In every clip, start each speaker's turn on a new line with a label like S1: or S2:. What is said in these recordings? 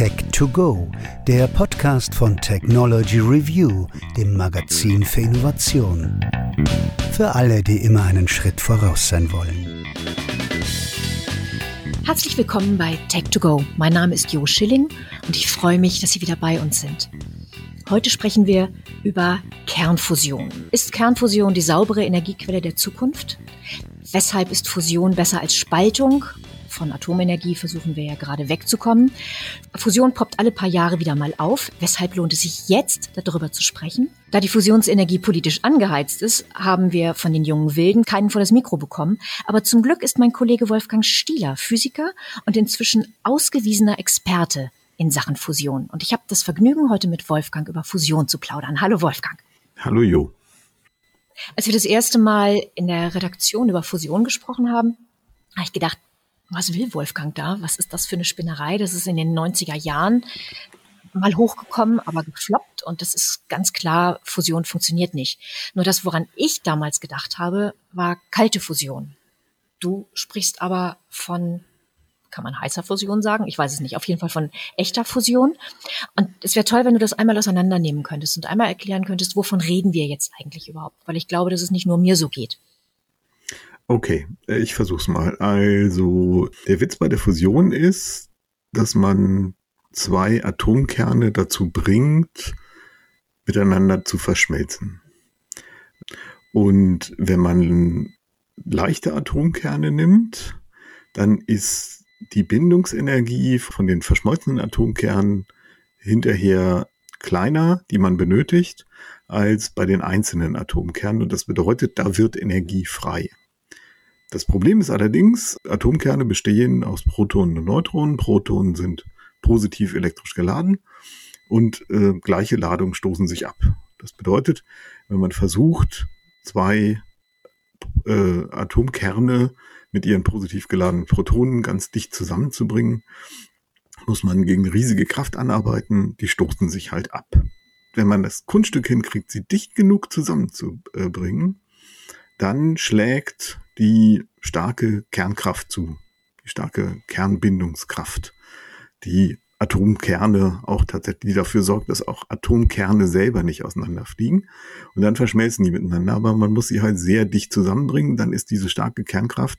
S1: Tech to Go, der Podcast von Technology Review, dem Magazin für Innovation. Für alle, die immer einen Schritt voraus sein wollen.
S2: Herzlich willkommen bei Tech to Go. Mein Name ist Jo Schilling und ich freue mich, dass Sie wieder bei uns sind. Heute sprechen wir über Kernfusion. Ist Kernfusion die saubere Energiequelle der Zukunft? Weshalb ist Fusion besser als Spaltung? Von Atomenergie versuchen wir ja gerade wegzukommen. Fusion poppt alle paar Jahre wieder mal auf. Weshalb lohnt es sich jetzt, darüber zu sprechen? Da die Fusionsenergie politisch angeheizt ist, haben wir von den jungen Wilden keinen vor das Mikro bekommen. Aber zum Glück ist mein Kollege Wolfgang Stieler Physiker und inzwischen ausgewiesener Experte in Sachen Fusion. Und ich habe das Vergnügen, heute mit Wolfgang über Fusion zu plaudern. Hallo Wolfgang.
S3: Hallo Jo.
S2: Als wir das erste Mal in der Redaktion über Fusion gesprochen haben, habe ich gedacht, was will Wolfgang da? Was ist das für eine Spinnerei? Das ist in den 90er Jahren mal hochgekommen, aber gefloppt und das ist ganz klar, Fusion funktioniert nicht. Nur das, woran ich damals gedacht habe, war kalte Fusion. Du sprichst aber von, kann man heißer Fusion sagen? Ich weiß es nicht. Auf jeden Fall von echter Fusion. Und es wäre toll, wenn du das einmal auseinandernehmen könntest und einmal erklären könntest, wovon reden wir jetzt eigentlich überhaupt? Weil ich glaube, dass es nicht nur mir so geht.
S3: Okay, äh, ich versuch's mal. Also, der Witz bei der Fusion ist, dass man zwei Atomkerne dazu bringt, miteinander zu verschmelzen. Und wenn man leichte Atomkerne nimmt, dann ist die Bindungsenergie von den verschmolzenen Atomkernen hinterher kleiner, die man benötigt, als bei den einzelnen Atomkernen. Und das bedeutet, da wird Energie frei. Das Problem ist allerdings, Atomkerne bestehen aus Protonen und Neutronen. Protonen sind positiv elektrisch geladen und äh, gleiche Ladungen stoßen sich ab. Das bedeutet, wenn man versucht, zwei äh, Atomkerne mit ihren positiv geladenen Protonen ganz dicht zusammenzubringen, muss man gegen riesige Kraft anarbeiten, die stoßen sich halt ab. Wenn man das Kunststück hinkriegt, sie dicht genug zusammenzubringen, dann schlägt die starke Kernkraft zu, die starke Kernbindungskraft, die Atomkerne auch tatsächlich, die dafür sorgt, dass auch Atomkerne selber nicht auseinanderfliegen. Und dann verschmelzen die miteinander, aber man muss sie halt sehr dicht zusammenbringen. Dann ist diese starke Kernkraft,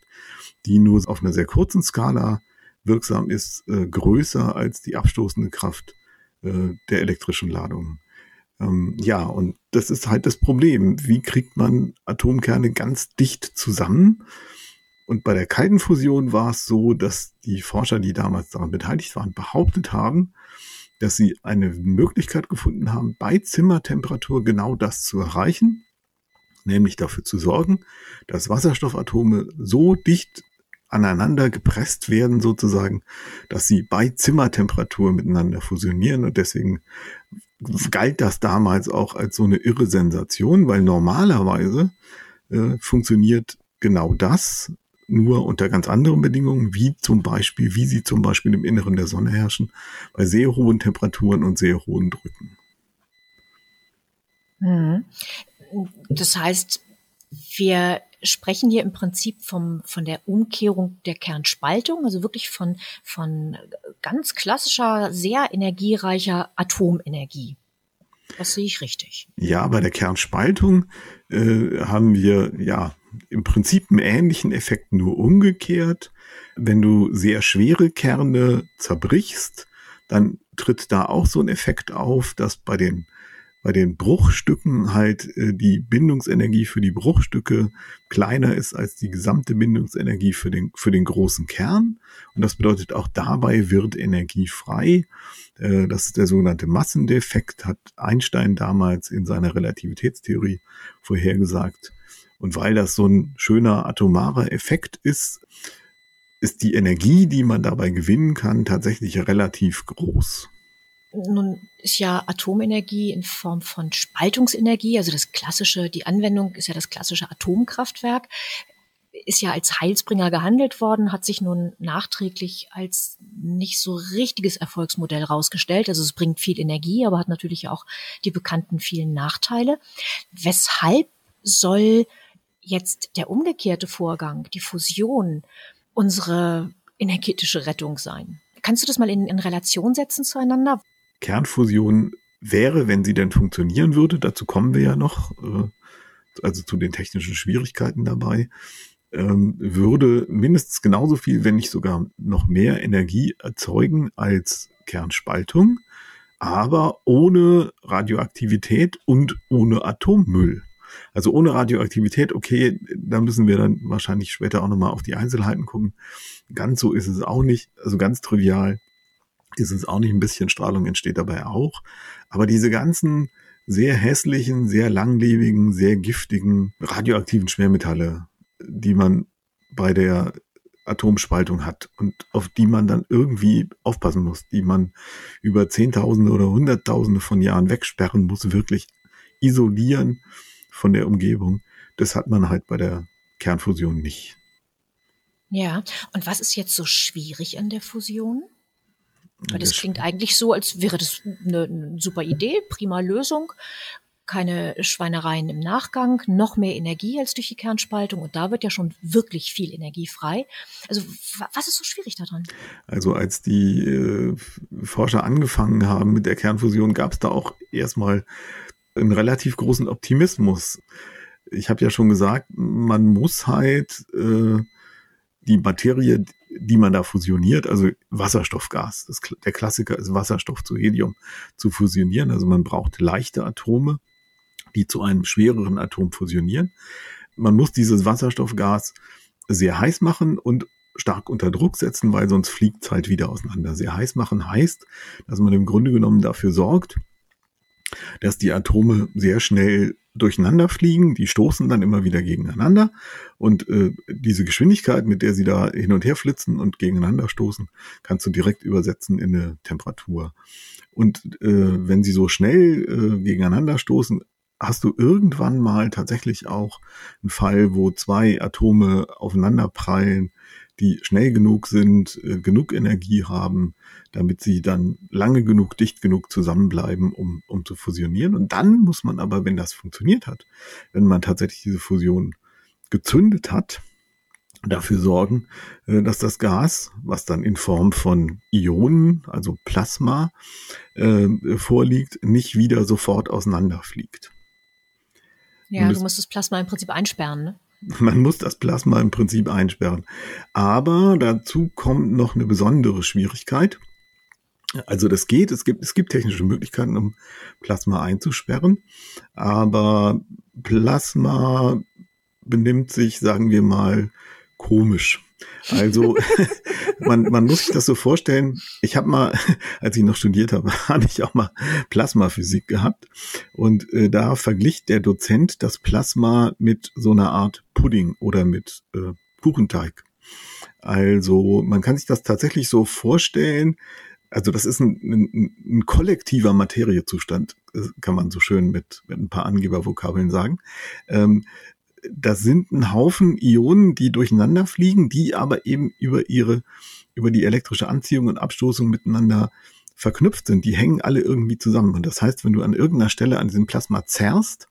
S3: die nur auf einer sehr kurzen Skala wirksam ist, äh, größer als die abstoßende Kraft äh, der elektrischen Ladung. Ähm, ja, und das ist halt das Problem. Wie kriegt man Atomkerne ganz dicht zusammen? Und bei der kalten Fusion war es so, dass die Forscher, die damals daran beteiligt waren, behauptet haben, dass sie eine Möglichkeit gefunden haben, bei Zimmertemperatur genau das zu erreichen, nämlich dafür zu sorgen, dass Wasserstoffatome so dicht aneinander gepresst werden sozusagen, dass sie bei Zimmertemperatur miteinander fusionieren und deswegen galt das damals auch als so eine irre Sensation, weil normalerweise äh, funktioniert genau das nur unter ganz anderen Bedingungen, wie zum Beispiel, wie sie zum Beispiel im Inneren der Sonne herrschen, bei sehr hohen Temperaturen und sehr hohen Drücken.
S2: Mhm. Das heißt, wir sprechen hier im Prinzip vom, von der Umkehrung der Kernspaltung, also wirklich von, von ganz klassischer, sehr energiereicher Atomenergie. Das sehe ich richtig.
S3: Ja, bei der Kernspaltung äh, haben wir ja im Prinzip einen ähnlichen Effekt, nur umgekehrt. Wenn du sehr schwere Kerne zerbrichst, dann tritt da auch so ein Effekt auf, dass bei den bei den Bruchstücken halt äh, die Bindungsenergie für die Bruchstücke kleiner ist als die gesamte Bindungsenergie für den, für den großen Kern. Und das bedeutet, auch dabei wird Energie frei. Äh, das ist der sogenannte Massendefekt, hat Einstein damals in seiner Relativitätstheorie vorhergesagt. Und weil das so ein schöner atomarer Effekt ist, ist die Energie, die man dabei gewinnen kann, tatsächlich relativ groß.
S2: Nun ist ja Atomenergie in Form von Spaltungsenergie, also das klassische, die Anwendung ist ja das klassische Atomkraftwerk, ist ja als Heilsbringer gehandelt worden, hat sich nun nachträglich als nicht so richtiges Erfolgsmodell rausgestellt. Also es bringt viel Energie, aber hat natürlich auch die bekannten vielen Nachteile. Weshalb soll jetzt der umgekehrte Vorgang, die Fusion, unsere energetische Rettung sein? Kannst du das mal in, in Relation setzen zueinander?
S3: Kernfusion wäre, wenn sie denn funktionieren würde, dazu kommen wir ja noch, äh, also zu den technischen Schwierigkeiten dabei, ähm, würde mindestens genauso viel, wenn nicht sogar noch mehr Energie erzeugen als Kernspaltung, aber ohne Radioaktivität und ohne Atommüll. Also ohne Radioaktivität, okay, da müssen wir dann wahrscheinlich später auch nochmal auf die Einzelheiten gucken. Ganz so ist es auch nicht, also ganz trivial ist es auch nicht. Ein bisschen Strahlung entsteht dabei auch. Aber diese ganzen sehr hässlichen, sehr langlebigen, sehr giftigen radioaktiven Schwermetalle, die man bei der Atomspaltung hat und auf die man dann irgendwie aufpassen muss, die man über Zehntausende oder Hunderttausende von Jahren wegsperren muss, wirklich isolieren von der Umgebung. Das hat man halt bei der Kernfusion nicht.
S2: Ja, und was ist jetzt so schwierig an der Fusion? Weil das klingt eigentlich so, als wäre das eine, eine super Idee, prima Lösung keine Schweinereien im Nachgang, noch mehr Energie als durch die Kernspaltung und da wird ja schon wirklich viel Energie frei. Also was ist so schwierig daran?
S3: Also als die äh, Forscher angefangen haben mit der Kernfusion, gab es da auch erstmal einen relativ großen Optimismus. Ich habe ja schon gesagt, man muss halt äh, die Materie, die man da fusioniert, also Wasserstoffgas, das, der Klassiker ist Wasserstoff zu Helium zu fusionieren. Also man braucht leichte Atome, die zu einem schwereren Atom fusionieren. Man muss dieses Wasserstoffgas sehr heiß machen und stark unter Druck setzen, weil sonst fliegt es halt wieder auseinander. Sehr heiß machen heißt, dass man im Grunde genommen dafür sorgt, dass die Atome sehr schnell durcheinander fliegen, die stoßen dann immer wieder gegeneinander und äh, diese Geschwindigkeit, mit der sie da hin und her flitzen und gegeneinander stoßen, kannst du direkt übersetzen in eine Temperatur. Und äh, wenn sie so schnell äh, gegeneinander stoßen, hast du irgendwann mal tatsächlich auch einen Fall, wo zwei Atome aufeinander prallen die schnell genug sind, äh, genug Energie haben, damit sie dann lange genug, dicht genug zusammenbleiben, um, um zu fusionieren. Und dann muss man aber, wenn das funktioniert hat, wenn man tatsächlich diese Fusion gezündet hat, dafür sorgen, äh, dass das Gas, was dann in Form von Ionen, also Plasma, äh, vorliegt, nicht wieder sofort auseinanderfliegt.
S2: Ja, du musst das Plasma im Prinzip einsperren, ne?
S3: Man muss das Plasma im Prinzip einsperren. Aber dazu kommt noch eine besondere Schwierigkeit. Also das geht, es gibt, es gibt technische Möglichkeiten, um Plasma einzusperren, aber Plasma benimmt sich, sagen wir mal, komisch. Also man, man muss sich das so vorstellen. Ich habe mal, als ich noch studiert habe, hatte ich auch mal Plasmaphysik gehabt und äh, da verglich der Dozent das Plasma mit so einer Art Pudding oder mit äh, Kuchenteig. Also man kann sich das tatsächlich so vorstellen. Also das ist ein, ein, ein kollektiver Materiezustand, kann man so schön mit, mit ein paar Angebervokabeln sagen. Ähm, das sind ein Haufen Ionen, die durcheinander fliegen, die aber eben über ihre, über die elektrische Anziehung und Abstoßung miteinander verknüpft sind. Die hängen alle irgendwie zusammen. Und das heißt, wenn du an irgendeiner Stelle an diesem Plasma zerrst,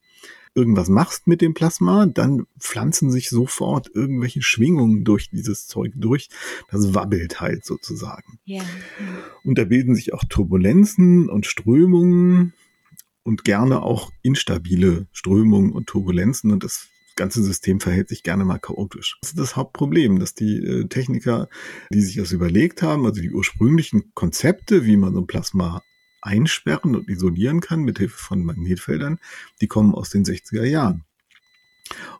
S3: irgendwas machst mit dem Plasma, dann pflanzen sich sofort irgendwelche Schwingungen durch dieses Zeug durch. Das wabbelt halt sozusagen. Ja. Und da bilden sich auch Turbulenzen und Strömungen und gerne auch instabile Strömungen und Turbulenzen. Und das ganze System verhält sich gerne mal chaotisch. Das ist das Hauptproblem, dass die äh, Techniker, die sich das überlegt haben, also die ursprünglichen Konzepte, wie man so ein Plasma einsperren und isolieren kann mit Hilfe von Magnetfeldern, die kommen aus den 60er Jahren.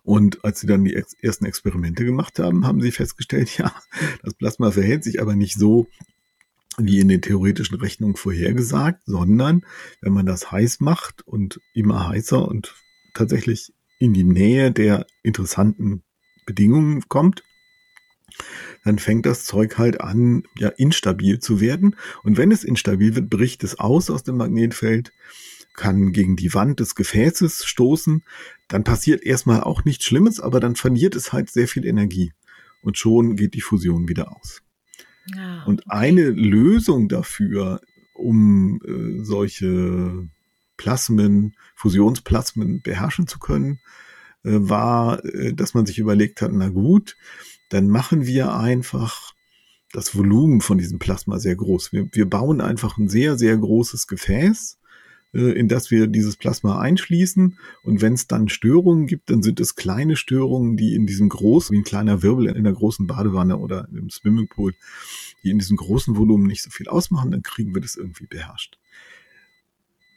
S3: Und als sie dann die ersten Experimente gemacht haben, haben sie festgestellt, ja, das Plasma verhält sich aber nicht so, wie in den theoretischen Rechnungen vorhergesagt, sondern wenn man das heiß macht und immer heißer und tatsächlich in die Nähe der interessanten Bedingungen kommt, dann fängt das Zeug halt an, ja, instabil zu werden. Und wenn es instabil wird, bricht es aus aus dem Magnetfeld, kann gegen die Wand des Gefäßes stoßen. Dann passiert erstmal auch nichts Schlimmes, aber dann verliert es halt sehr viel Energie. Und schon geht die Fusion wieder aus. Ah, okay. Und eine Lösung dafür, um äh, solche Plasmen, Fusionsplasmen beherrschen zu können, äh, war, äh, dass man sich überlegt hat, na gut, dann machen wir einfach das Volumen von diesem Plasma sehr groß. Wir, wir bauen einfach ein sehr, sehr großes Gefäß, äh, in das wir dieses Plasma einschließen. Und wenn es dann Störungen gibt, dann sind es kleine Störungen, die in diesem großen, wie ein kleiner Wirbel in einer großen Badewanne oder im Swimmingpool, die in diesem großen Volumen nicht so viel ausmachen, dann kriegen wir das irgendwie beherrscht.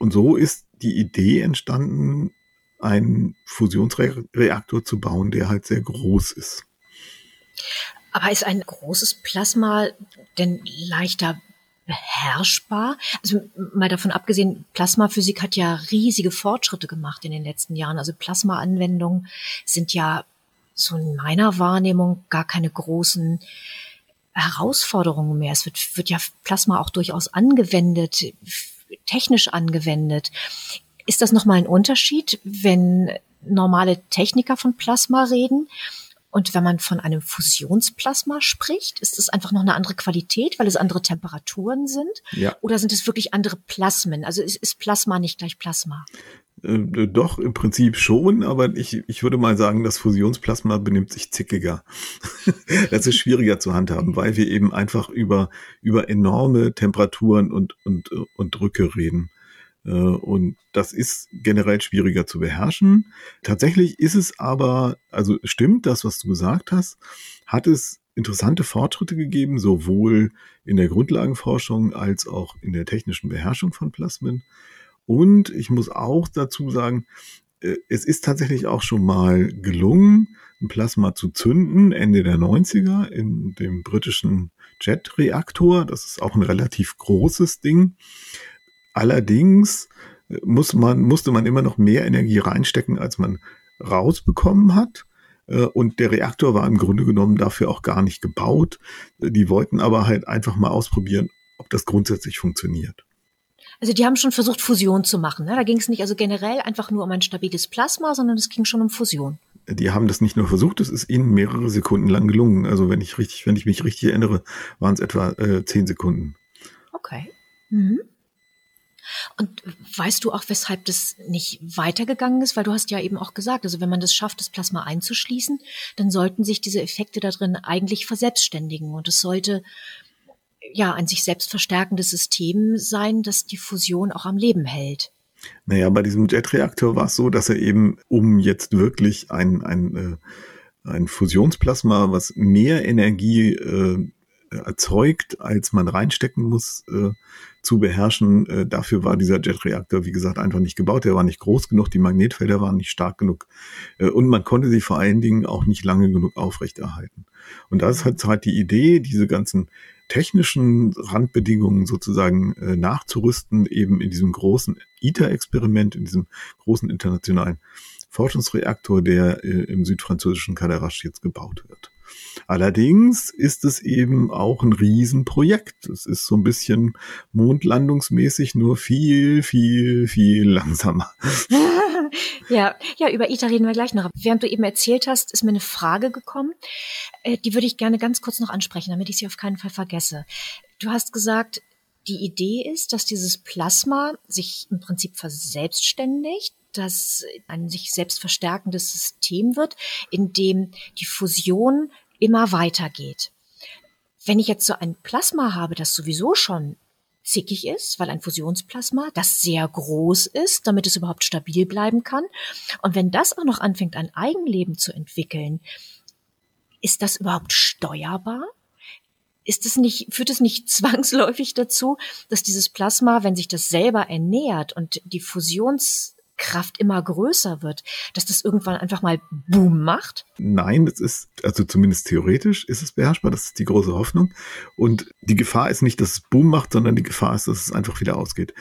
S3: Und so ist die Idee entstanden, einen Fusionsreaktor zu bauen, der halt sehr groß ist.
S2: Aber ist ein großes Plasma denn leichter beherrschbar? Also mal davon abgesehen, Plasmaphysik hat ja riesige Fortschritte gemacht in den letzten Jahren. Also Plasmaanwendungen sind ja so in meiner Wahrnehmung gar keine großen Herausforderungen mehr. Es wird, wird ja Plasma auch durchaus angewendet, technisch angewendet. Ist das nochmal ein Unterschied, wenn normale Techniker von Plasma reden? Und wenn man von einem Fusionsplasma spricht, ist es einfach noch eine andere Qualität, weil es andere Temperaturen sind? Ja. Oder sind es wirklich andere Plasmen? Also ist, ist Plasma nicht gleich Plasma?
S3: Äh, doch, im Prinzip schon, aber ich, ich würde mal sagen, das Fusionsplasma benimmt sich zickiger. das ist schwieriger zu handhaben, weil wir eben einfach über, über enorme Temperaturen und, und, und Drücke reden. Äh, und das ist generell schwieriger zu beherrschen. Tatsächlich ist es aber, also stimmt das, was du gesagt hast, hat es interessante Fortschritte gegeben, sowohl in der Grundlagenforschung als auch in der technischen Beherrschung von Plasmen. Und ich muss auch dazu sagen, äh, es ist tatsächlich auch schon mal gelungen, ein Plasma zu zünden, Ende der 90er in dem britischen Jet-Reaktor. Das ist auch ein relativ großes Ding. Allerdings äh, muss man, musste man immer noch mehr Energie reinstecken, als man rausbekommen hat. Äh, und der Reaktor war im Grunde genommen dafür auch gar nicht gebaut. Die wollten aber halt einfach mal ausprobieren, ob das grundsätzlich funktioniert.
S2: Also die haben schon versucht, Fusion zu machen. Ne? Da ging es nicht also generell einfach nur um ein stabiles Plasma, sondern es ging schon um Fusion.
S3: Die haben das nicht nur versucht, es ist ihnen mehrere Sekunden lang gelungen. Also wenn ich richtig, wenn ich mich richtig erinnere, waren es etwa äh, zehn Sekunden.
S2: Okay. Mhm. Und weißt du auch, weshalb das nicht weitergegangen ist? Weil du hast ja eben auch gesagt, also wenn man das schafft, das Plasma einzuschließen, dann sollten sich diese Effekte da drin eigentlich verselbstständigen. Und es sollte ja ein sich selbst verstärkendes System sein, das die Fusion auch am Leben hält.
S3: Naja, bei diesem Jetreaktor war es so, dass er eben, um jetzt wirklich ein, ein, äh, ein Fusionsplasma, was mehr Energie äh, erzeugt, als man reinstecken muss, äh, zu beherrschen. Äh, dafür war dieser Jetreaktor, wie gesagt, einfach nicht gebaut. Der war nicht groß genug, die Magnetfelder waren nicht stark genug äh, und man konnte sie vor allen Dingen auch nicht lange genug aufrechterhalten. Und das halt, halt die Idee, diese ganzen technischen Randbedingungen sozusagen äh, nachzurüsten, eben in diesem großen ITER-Experiment, in diesem großen internationalen Forschungsreaktor, der äh, im südfranzösischen Cadarache jetzt gebaut wird. Allerdings ist es eben auch ein Riesenprojekt. Es ist so ein bisschen mondlandungsmäßig, nur viel, viel, viel langsamer.
S2: ja, ja, über ITER reden wir gleich noch. Während du eben erzählt hast, ist mir eine Frage gekommen. Äh, die würde ich gerne ganz kurz noch ansprechen, damit ich sie auf keinen Fall vergesse. Du hast gesagt, die Idee ist, dass dieses Plasma sich im Prinzip verselbstständigt, dass ein sich selbst verstärkendes System wird, in dem die Fusion immer weitergeht. Wenn ich jetzt so ein Plasma habe, das sowieso schon zickig ist, weil ein Fusionsplasma, das sehr groß ist, damit es überhaupt stabil bleiben kann. Und wenn das auch noch anfängt, ein Eigenleben zu entwickeln, ist das überhaupt steuerbar? Ist es nicht, führt es nicht zwangsläufig dazu, dass dieses Plasma, wenn sich das selber ernährt und die Fusions Kraft immer größer wird, dass das irgendwann einfach mal Boom macht?
S3: Nein, das ist, also zumindest theoretisch ist es beherrschbar, das ist die große Hoffnung. Und die Gefahr ist nicht, dass es Boom macht, sondern die Gefahr ist, dass es einfach wieder ausgeht.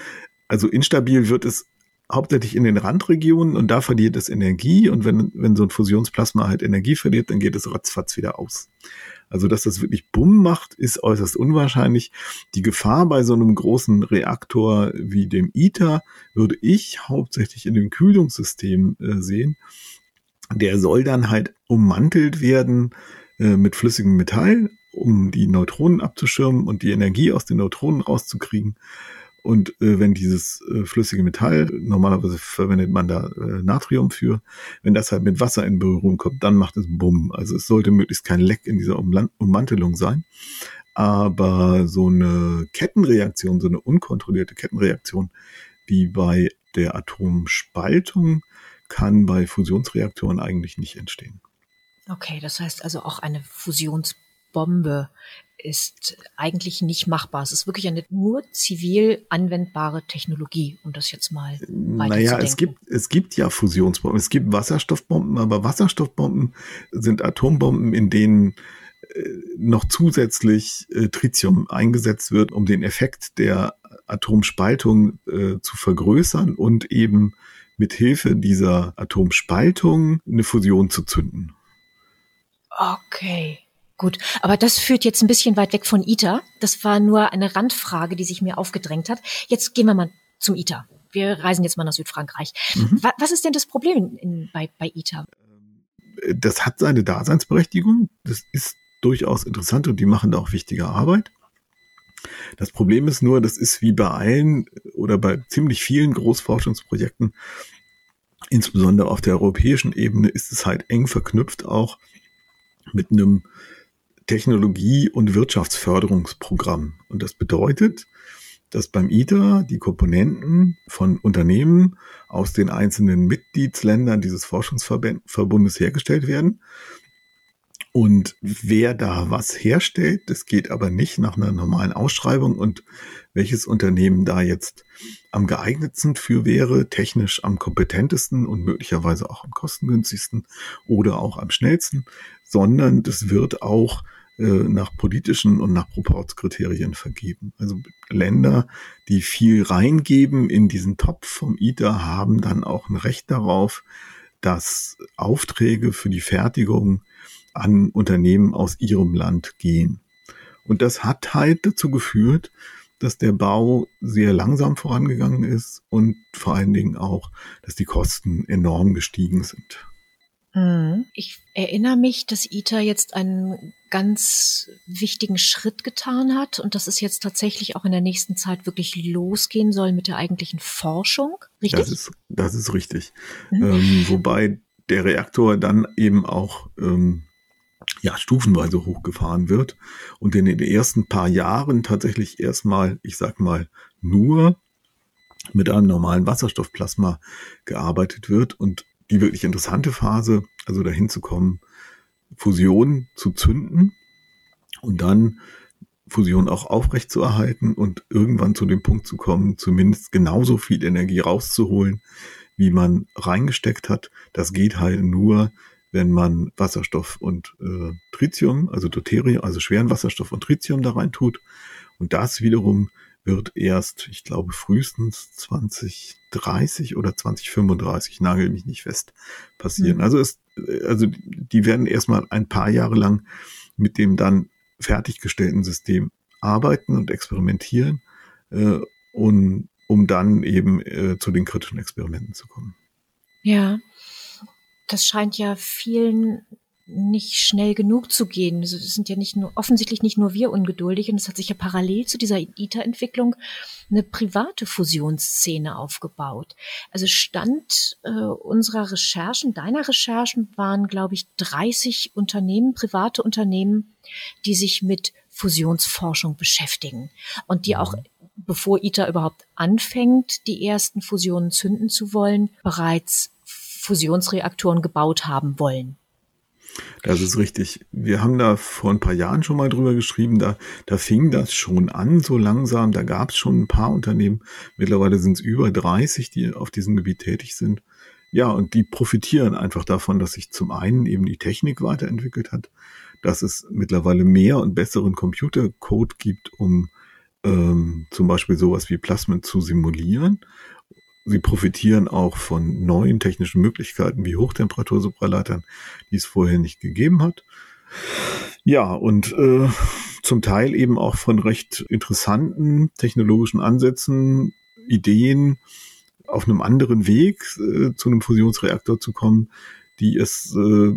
S3: Also instabil wird es hauptsächlich in den Randregionen und da verliert es Energie und wenn, wenn so ein Fusionsplasma halt Energie verliert, dann geht es ratzfatz wieder aus. Also, dass das wirklich Bumm macht, ist äußerst unwahrscheinlich. Die Gefahr bei so einem großen Reaktor wie dem ITER würde ich hauptsächlich in dem Kühlungssystem äh, sehen. Der soll dann halt ummantelt werden äh, mit flüssigem Metall, um die Neutronen abzuschirmen und die Energie aus den Neutronen rauszukriegen. Und äh, wenn dieses äh, flüssige Metall, normalerweise verwendet man da äh, Natrium für, wenn das halt mit Wasser in Berührung kommt, dann macht es Bumm. Also es sollte möglichst kein Leck in dieser Umland Ummantelung sein. Aber so eine Kettenreaktion, so eine unkontrollierte Kettenreaktion wie bei der Atomspaltung kann bei Fusionsreaktoren eigentlich nicht entstehen.
S2: Okay, das heißt also auch eine Fusionsbombe ist eigentlich nicht machbar. Es ist wirklich eine nur zivil anwendbare Technologie, um das jetzt mal
S3: Naja, es gibt, es gibt ja Fusionsbomben. Es gibt Wasserstoffbomben, aber Wasserstoffbomben sind Atombomben, in denen äh, noch zusätzlich äh, Tritium eingesetzt wird, um den Effekt der Atomspaltung äh, zu vergrößern und eben mit Hilfe dieser Atomspaltung eine Fusion zu zünden.
S2: Okay. Gut, aber das führt jetzt ein bisschen weit weg von ITER. Das war nur eine Randfrage, die sich mir aufgedrängt hat. Jetzt gehen wir mal zum ITER. Wir reisen jetzt mal nach Südfrankreich. Mhm. Was ist denn das Problem in, bei, bei ITER?
S3: Das hat seine Daseinsberechtigung. Das ist durchaus interessant und die machen da auch wichtige Arbeit. Das Problem ist nur, das ist wie bei allen oder bei ziemlich vielen Großforschungsprojekten, insbesondere auf der europäischen Ebene, ist es halt eng verknüpft auch mit einem Technologie- und Wirtschaftsförderungsprogramm. Und das bedeutet, dass beim ITER die Komponenten von Unternehmen aus den einzelnen Mitgliedsländern dieses Forschungsverbundes hergestellt werden. Und wer da was herstellt, das geht aber nicht nach einer normalen Ausschreibung und welches Unternehmen da jetzt am geeignetsten für wäre, technisch am kompetentesten und möglicherweise auch am kostengünstigsten oder auch am schnellsten, sondern das wird auch äh, nach politischen und nach Proportskriterien vergeben. Also Länder, die viel reingeben in diesen Topf vom ITER, haben dann auch ein Recht darauf, dass Aufträge für die Fertigung an Unternehmen aus ihrem Land gehen. Und das hat halt dazu geführt, dass der Bau sehr langsam vorangegangen ist und vor allen Dingen auch, dass die Kosten enorm gestiegen sind.
S2: Mhm. Ich erinnere mich, dass ITER jetzt einen ganz wichtigen Schritt getan hat und dass es jetzt tatsächlich auch in der nächsten Zeit wirklich losgehen soll mit der eigentlichen Forschung.
S3: Richtig? Das ist, das ist richtig. Mhm. Ähm, wobei der Reaktor dann eben auch ähm, ja, stufenweise hochgefahren wird und in den ersten paar Jahren tatsächlich erstmal, ich sag mal, nur mit einem normalen Wasserstoffplasma gearbeitet wird und die wirklich interessante Phase, also dahin zu kommen, Fusion zu zünden und dann Fusion auch aufrecht zu erhalten und irgendwann zu dem Punkt zu kommen, zumindest genauso viel Energie rauszuholen, wie man reingesteckt hat. Das geht halt nur, wenn man Wasserstoff und äh, Tritium, also Deuterium, also schweren Wasserstoff und Tritium da rein tut. Und das wiederum wird erst, ich glaube, frühestens 2030 oder 2035, nagel mich nicht fest, passieren. Mhm. Also es, also die werden erstmal ein paar Jahre lang mit dem dann fertiggestellten System arbeiten und experimentieren, äh, und, um dann eben äh, zu den kritischen Experimenten zu kommen.
S2: Ja, das scheint ja vielen nicht schnell genug zu gehen. Es sind ja nicht nur, offensichtlich nicht nur wir ungeduldig und es hat sich ja parallel zu dieser ITER-Entwicklung eine private Fusionsszene aufgebaut. Also Stand äh, unserer Recherchen, deiner Recherchen waren, glaube ich, 30 Unternehmen, private Unternehmen, die sich mit Fusionsforschung beschäftigen und die auch bevor ITER überhaupt anfängt, die ersten Fusionen zünden zu wollen, bereits Fusionsreaktoren gebaut haben wollen.
S3: Das ist richtig. Wir haben da vor ein paar Jahren schon mal drüber geschrieben, da, da fing das schon an, so langsam. Da gab es schon ein paar Unternehmen. Mittlerweile sind es über 30, die auf diesem Gebiet tätig sind. Ja, und die profitieren einfach davon, dass sich zum einen eben die Technik weiterentwickelt hat, dass es mittlerweile mehr und besseren Computercode gibt, um ähm, zum Beispiel sowas wie Plasmen zu simulieren Sie profitieren auch von neuen technischen Möglichkeiten wie Hochtemperatursupraleitern, die es vorher nicht gegeben hat. Ja, und äh, zum Teil eben auch von recht interessanten technologischen Ansätzen, Ideen auf einem anderen Weg äh, zu einem Fusionsreaktor zu kommen, die es äh,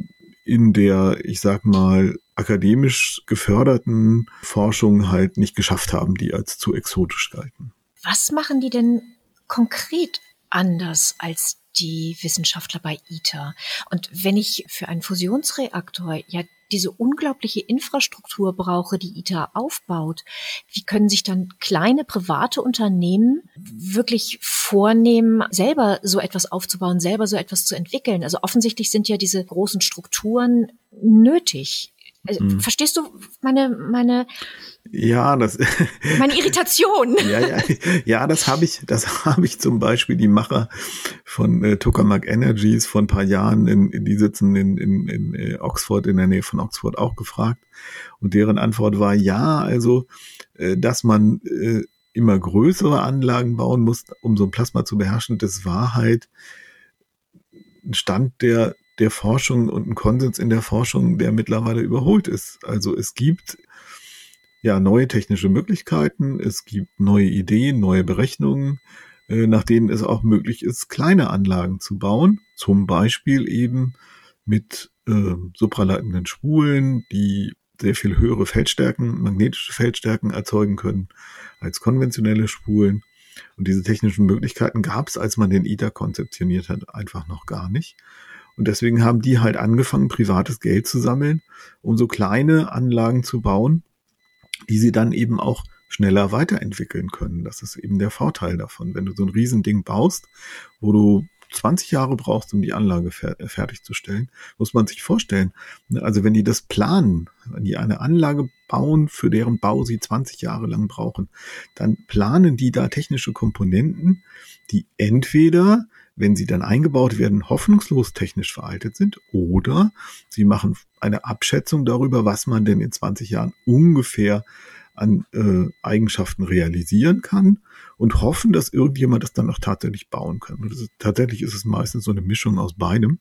S3: in der, ich sag mal, akademisch geförderten Forschung halt nicht geschafft haben, die als zu exotisch galten.
S2: Was machen die denn konkret anders als die Wissenschaftler bei ITER. Und wenn ich für einen Fusionsreaktor ja diese unglaubliche Infrastruktur brauche, die ITA aufbaut, wie können sich dann kleine private Unternehmen wirklich vornehmen, selber so etwas aufzubauen, selber so etwas zu entwickeln? Also offensichtlich sind ja diese großen Strukturen nötig. Also, hm. Verstehst du meine, meine,
S3: ja, das
S2: meine Irritation.
S3: ja, ja, ja, das habe ich, das habe ich zum Beispiel die Macher von äh, Tokamak Energies vor ein paar Jahren, in, in, die sitzen in, in, in äh, Oxford, in der Nähe von Oxford auch gefragt. Und deren Antwort war ja, also, äh, dass man äh, immer größere Anlagen bauen muss, um so ein Plasma zu beherrschen, das war halt ein Stand der der Forschung und ein Konsens in der Forschung, der mittlerweile überholt ist. Also es gibt ja neue technische Möglichkeiten, es gibt neue Ideen, neue Berechnungen, äh, nach denen es auch möglich ist, kleine Anlagen zu bauen, zum Beispiel eben mit äh, supraleitenden Spulen, die sehr viel höhere Feldstärken, magnetische Feldstärken erzeugen können als konventionelle Spulen. Und diese technischen Möglichkeiten gab es, als man den ITER konzeptioniert hat, einfach noch gar nicht. Und deswegen haben die halt angefangen, privates Geld zu sammeln, um so kleine Anlagen zu bauen, die sie dann eben auch schneller weiterentwickeln können. Das ist eben der Vorteil davon. Wenn du so ein Riesending baust, wo du 20 Jahre brauchst, um die Anlage fer fertigzustellen, muss man sich vorstellen. Ne, also wenn die das planen, wenn die eine Anlage bauen, für deren Bau sie 20 Jahre lang brauchen, dann planen die da technische Komponenten, die entweder wenn sie dann eingebaut werden, hoffnungslos technisch veraltet sind oder sie machen eine Abschätzung darüber, was man denn in 20 Jahren ungefähr an äh, Eigenschaften realisieren kann und hoffen, dass irgendjemand das dann auch tatsächlich bauen kann. Ist, tatsächlich ist es meistens so eine Mischung aus beidem.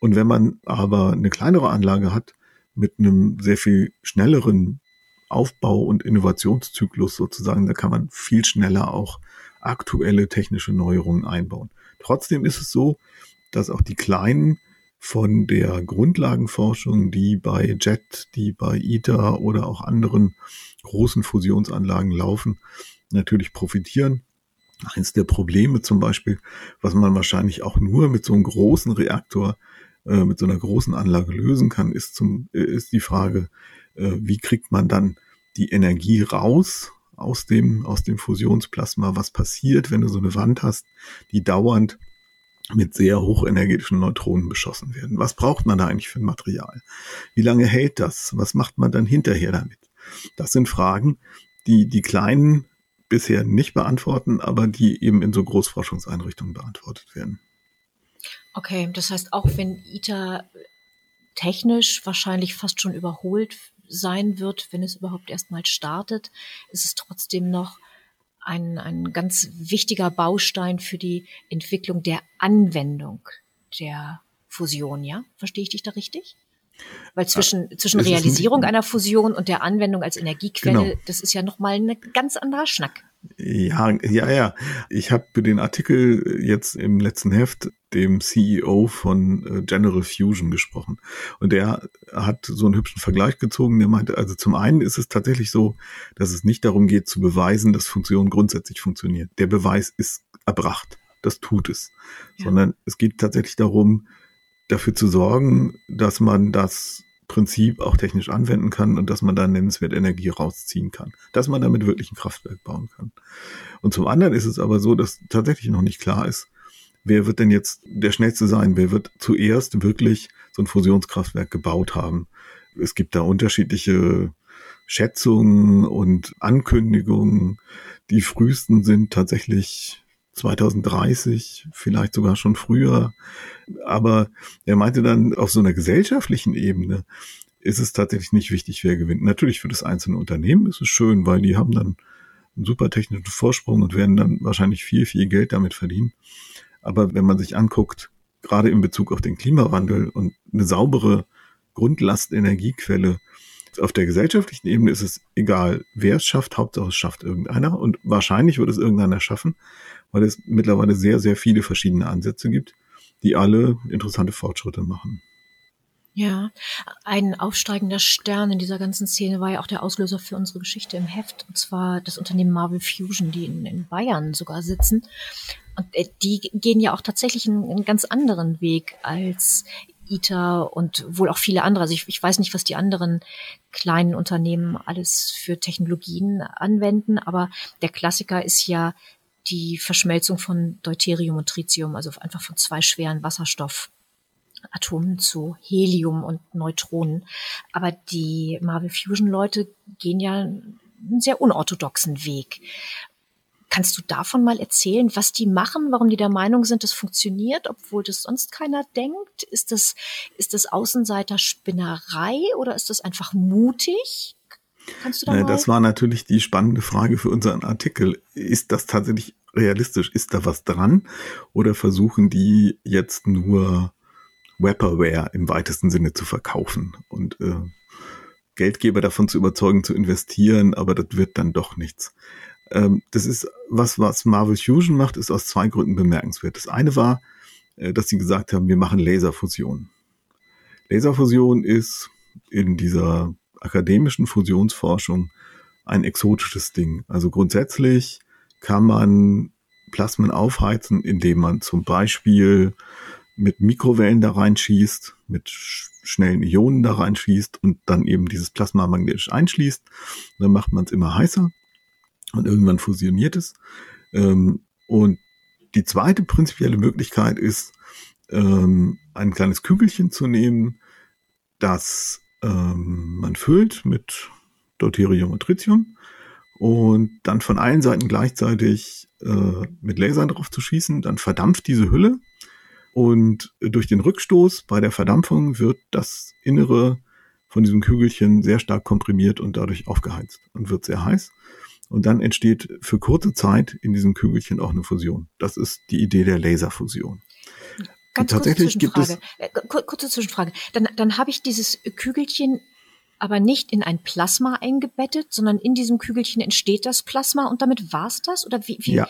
S3: Und wenn man aber eine kleinere Anlage hat mit einem sehr viel schnelleren Aufbau- und Innovationszyklus sozusagen, da kann man viel schneller auch aktuelle technische Neuerungen einbauen. Trotzdem ist es so, dass auch die kleinen von der Grundlagenforschung, die bei JET, die bei ITER oder auch anderen großen Fusionsanlagen laufen, natürlich profitieren. Eins der Probleme zum Beispiel, was man wahrscheinlich auch nur mit so einem großen Reaktor, äh, mit so einer großen Anlage lösen kann, ist, zum, äh, ist die Frage, äh, wie kriegt man dann die Energie raus aus dem, aus dem Fusionsplasma, was passiert, wenn du so eine Wand hast, die dauernd mit sehr hochenergetischen Neutronen beschossen werden. Was braucht man da eigentlich für ein Material? Wie lange hält das? Was macht man dann hinterher damit? Das sind Fragen, die die Kleinen bisher nicht beantworten, aber die eben in so Großforschungseinrichtungen beantwortet werden.
S2: Okay, das heißt, auch wenn ITER technisch wahrscheinlich fast schon überholt sein wird, wenn es überhaupt erstmal startet, ist es trotzdem noch ein, ein ganz wichtiger Baustein für die Entwicklung der Anwendung der Fusion, ja? Verstehe ich dich da richtig? Weil zwischen, ja, zwischen Realisierung einer Fusion und der Anwendung als Energiequelle, genau. das ist ja nochmal ein ganz anderer Schnack.
S3: Ja, ja, ja. Ich habe für den Artikel jetzt im letzten Heft dem CEO von äh, General Fusion gesprochen. Und der hat so einen hübschen Vergleich gezogen. Der meinte, also zum einen ist es tatsächlich so, dass es nicht darum geht zu beweisen, dass Funktion grundsätzlich funktioniert. Der Beweis ist erbracht. Das tut es. Ja. Sondern es geht tatsächlich darum, dafür zu sorgen, dass man das Prinzip auch technisch anwenden kann und dass man da nennenswert Energie rausziehen kann. Dass man damit wirklich ein Kraftwerk bauen kann. Und zum anderen ist es aber so, dass tatsächlich noch nicht klar ist, wer wird denn jetzt der Schnellste sein? Wer wird zuerst wirklich so ein Fusionskraftwerk gebaut haben? Es gibt da unterschiedliche Schätzungen und Ankündigungen. Die frühesten sind tatsächlich 2030, vielleicht sogar schon früher. Aber er meinte dann, auf so einer gesellschaftlichen Ebene ist es tatsächlich nicht wichtig, wer gewinnt. Natürlich für das einzelne Unternehmen ist es schön, weil die haben dann einen super technischen Vorsprung und werden dann wahrscheinlich viel, viel Geld damit verdienen. Aber wenn man sich anguckt, gerade in Bezug auf den Klimawandel und eine saubere Grundlastenergiequelle, auf der gesellschaftlichen Ebene ist es egal, wer es schafft, Hauptsache es schafft irgendeiner und wahrscheinlich wird es irgendeiner schaffen, weil es mittlerweile sehr, sehr viele verschiedene Ansätze gibt, die alle interessante Fortschritte machen.
S2: Ja, ein aufsteigender Stern in dieser ganzen Szene war ja auch der Auslöser für unsere Geschichte im Heft, und zwar das Unternehmen Marvel Fusion, die in, in Bayern sogar sitzen. Und äh, die gehen ja auch tatsächlich einen, einen ganz anderen Weg als ITER und wohl auch viele andere. Also ich, ich weiß nicht, was die anderen kleinen Unternehmen alles für Technologien anwenden, aber der Klassiker ist ja die Verschmelzung von Deuterium und Tritium, also einfach von zwei schweren Wasserstoffatomen zu Helium und Neutronen. Aber die Marvel Fusion Leute gehen ja einen sehr unorthodoxen Weg. Kannst du davon mal erzählen, was die machen, warum die der Meinung sind, das funktioniert, obwohl das sonst keiner denkt? Ist das, ist das Außenseiterspinnerei oder ist das einfach mutig?
S3: Kannst du da mal? Das war natürlich die spannende Frage für unseren Artikel. Ist das tatsächlich realistisch? Ist da was dran? Oder versuchen die jetzt nur Webperware im weitesten Sinne zu verkaufen und äh, Geldgeber davon zu überzeugen, zu investieren, aber das wird dann doch nichts. Ähm, das ist was, was Marvel Fusion macht, ist aus zwei Gründen bemerkenswert. Das eine war, äh, dass sie gesagt haben, wir machen Laserfusion. Laserfusion ist in dieser akademischen Fusionsforschung ein exotisches Ding. Also grundsätzlich kann man Plasmen aufheizen, indem man zum Beispiel mit Mikrowellen da reinschießt, mit schnellen Ionen da reinschießt und dann eben dieses Plasma magnetisch einschließt. Dann macht man es immer heißer und irgendwann fusioniert es. Ähm, und die zweite prinzipielle Möglichkeit ist, ähm, ein kleines Kügelchen zu nehmen, das ähm, man füllt mit Deuterium und Tritium und dann von allen Seiten gleichzeitig äh, mit Lasern drauf zu schießen. Dann verdampft diese Hülle und durch den Rückstoß bei der Verdampfung wird das Innere von diesem Kügelchen sehr stark komprimiert und dadurch aufgeheizt und wird sehr heiß. Und dann entsteht für kurze Zeit in diesem Kügelchen auch eine Fusion. Das ist die Idee der Laserfusion.
S2: Ganz tatsächlich kurze Zwischenfrage. Gibt es äh, kurze Zwischenfrage. Dann, dann habe ich dieses Kügelchen aber nicht in ein Plasma eingebettet, sondern in diesem Kügelchen entsteht das Plasma und damit war's das? Oder wie? wie?
S3: Ja.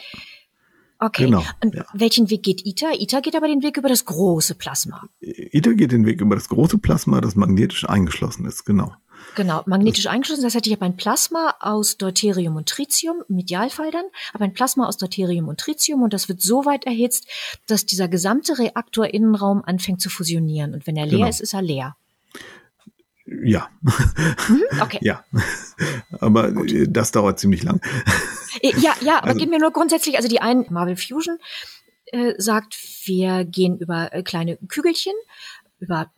S2: Okay. Genau, und ja. welchen Weg geht ITER? ITER geht aber den Weg über das große Plasma.
S3: ITER geht den Weg über das große Plasma, das magnetisch eingeschlossen ist, genau.
S2: Genau, magnetisch eingeschlossen. Das heißt, ich habe ein Plasma aus Deuterium und Tritium, dann, aber ein Plasma aus Deuterium und Tritium und das wird so weit erhitzt, dass dieser gesamte Reaktorinnenraum anfängt zu fusionieren. Und wenn er leer genau. ist, ist er leer.
S3: Ja. Mhm, okay. ja. Aber Gut. das dauert ziemlich lang.
S2: Äh, ja, ja, aber also, gehen wir nur grundsätzlich, also die einen Marvel Fusion äh, sagt, wir gehen über äh, kleine Kügelchen, über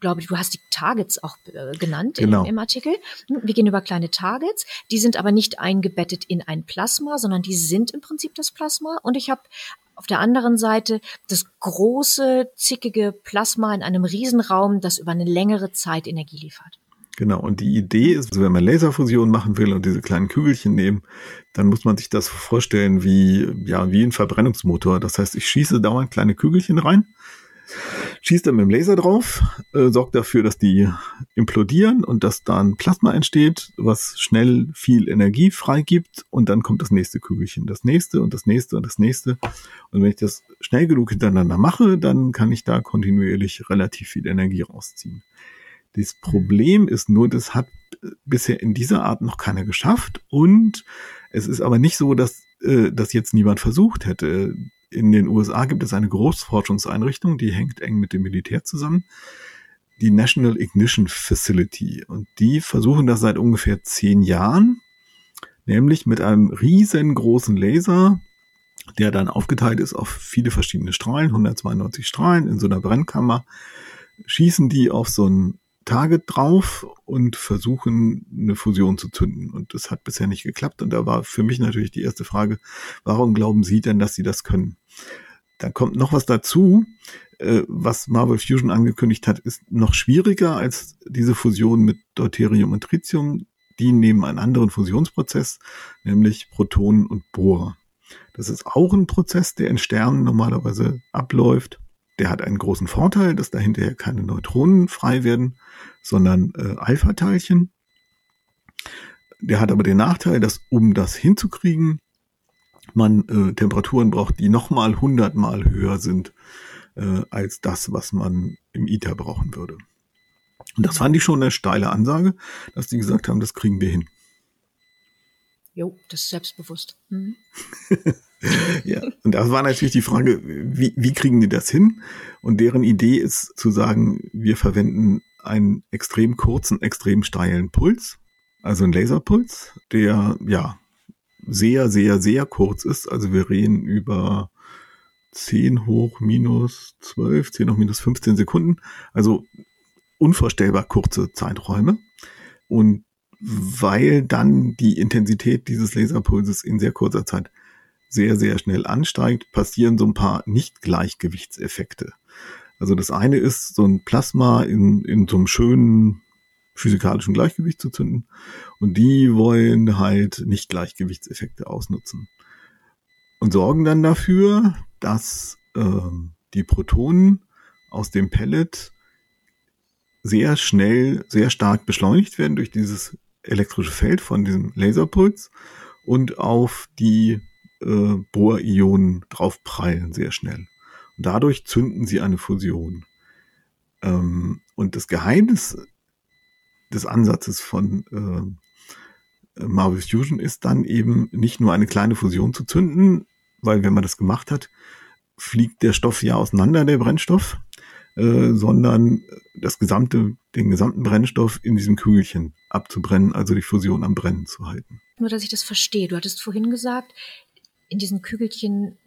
S2: glaube, du hast die Targets auch äh, genannt genau. im, im, Artikel. Hm, wir gehen über kleine Targets, die sind aber nicht eingebettet in ein Plasma, sondern die sind im Prinzip das Plasma. Und ich habe auf der anderen Seite das große, zickige Plasma in einem Riesenraum, das über eine längere Zeit Energie liefert.
S3: Genau, und die Idee ist, also wenn man Laserfusion machen will und diese kleinen Kügelchen nehmen, dann muss man sich das vorstellen wie, ja, wie ein Verbrennungsmotor. Das heißt, ich schieße dauernd kleine Kügelchen rein, schießt dann mit dem Laser drauf, äh, sorgt dafür, dass die implodieren und dass dann Plasma entsteht, was schnell viel Energie freigibt und dann kommt das nächste Kügelchen, das nächste und das nächste und das nächste. Und wenn ich das schnell genug hintereinander mache, dann kann ich da kontinuierlich relativ viel Energie rausziehen. Das Problem ist nur, das hat bisher in dieser Art noch keiner geschafft und es ist aber nicht so, dass äh, das jetzt niemand versucht hätte in den USA gibt es eine Großforschungseinrichtung, die hängt eng mit dem Militär zusammen, die National Ignition Facility. Und die versuchen das seit ungefähr zehn Jahren, nämlich mit einem riesengroßen Laser, der dann aufgeteilt ist auf viele verschiedene Strahlen, 192 Strahlen in so einer Brennkammer, schießen die auf so ein Target drauf und versuchen, eine Fusion zu zünden. Und das hat bisher nicht geklappt. Und da war für mich natürlich die erste Frage, warum glauben Sie denn, dass Sie das können? Dann kommt noch was dazu, äh, was Marvel Fusion angekündigt hat, ist noch schwieriger als diese Fusion mit Deuterium und Tritium. Die nehmen einen anderen Fusionsprozess, nämlich Protonen und Bohrer. Das ist auch ein Prozess, der in Sternen normalerweise abläuft. Der hat einen großen Vorteil, dass da hinterher keine Neutronen frei werden, sondern äh, Alpha-Teilchen. Der hat aber den Nachteil, dass um das hinzukriegen, man äh, Temperaturen braucht, die nochmal hundertmal höher sind äh, als das, was man im ITER brauchen würde. Und das fand ich schon eine steile Ansage, dass die gesagt haben, das kriegen wir hin.
S2: Jo, das ist selbstbewusst. Mhm.
S3: ja, und das war natürlich die Frage, wie, wie kriegen die das hin? Und deren Idee ist zu sagen, wir verwenden einen extrem kurzen, extrem steilen Puls, also einen Laserpuls, der ja sehr, sehr, sehr kurz ist. Also wir reden über 10 hoch minus 12, 10 hoch minus 15 Sekunden. Also unvorstellbar kurze Zeiträume. Und weil dann die Intensität dieses Laserpulses in sehr kurzer Zeit sehr, sehr schnell ansteigt, passieren so ein paar Nicht-Gleichgewichtseffekte. Also das eine ist, so ein Plasma in, in so einem schönen physikalischen Gleichgewicht zu zünden. Und die wollen halt Nicht-Gleichgewichtseffekte ausnutzen. Und sorgen dann dafür, dass äh, die Protonen aus dem Pellet sehr schnell, sehr stark beschleunigt werden durch dieses elektrische Feld von diesem Laserpuls und auf die äh, Bohr-Ionen draufprallen sehr schnell. Und dadurch zünden sie eine Fusion. Ähm, und das Geheimnis des Ansatzes von äh, Marvel Fusion ist dann eben nicht nur eine kleine Fusion zu zünden, weil wenn man das gemacht hat, fliegt der Stoff ja auseinander, der Brennstoff, äh, sondern das gesamte, den gesamten Brennstoff in diesem Kügelchen abzubrennen, also die Fusion am Brennen zu halten.
S2: Nur, dass ich das verstehe. Du hattest vorhin gesagt, in diesen Kügelchen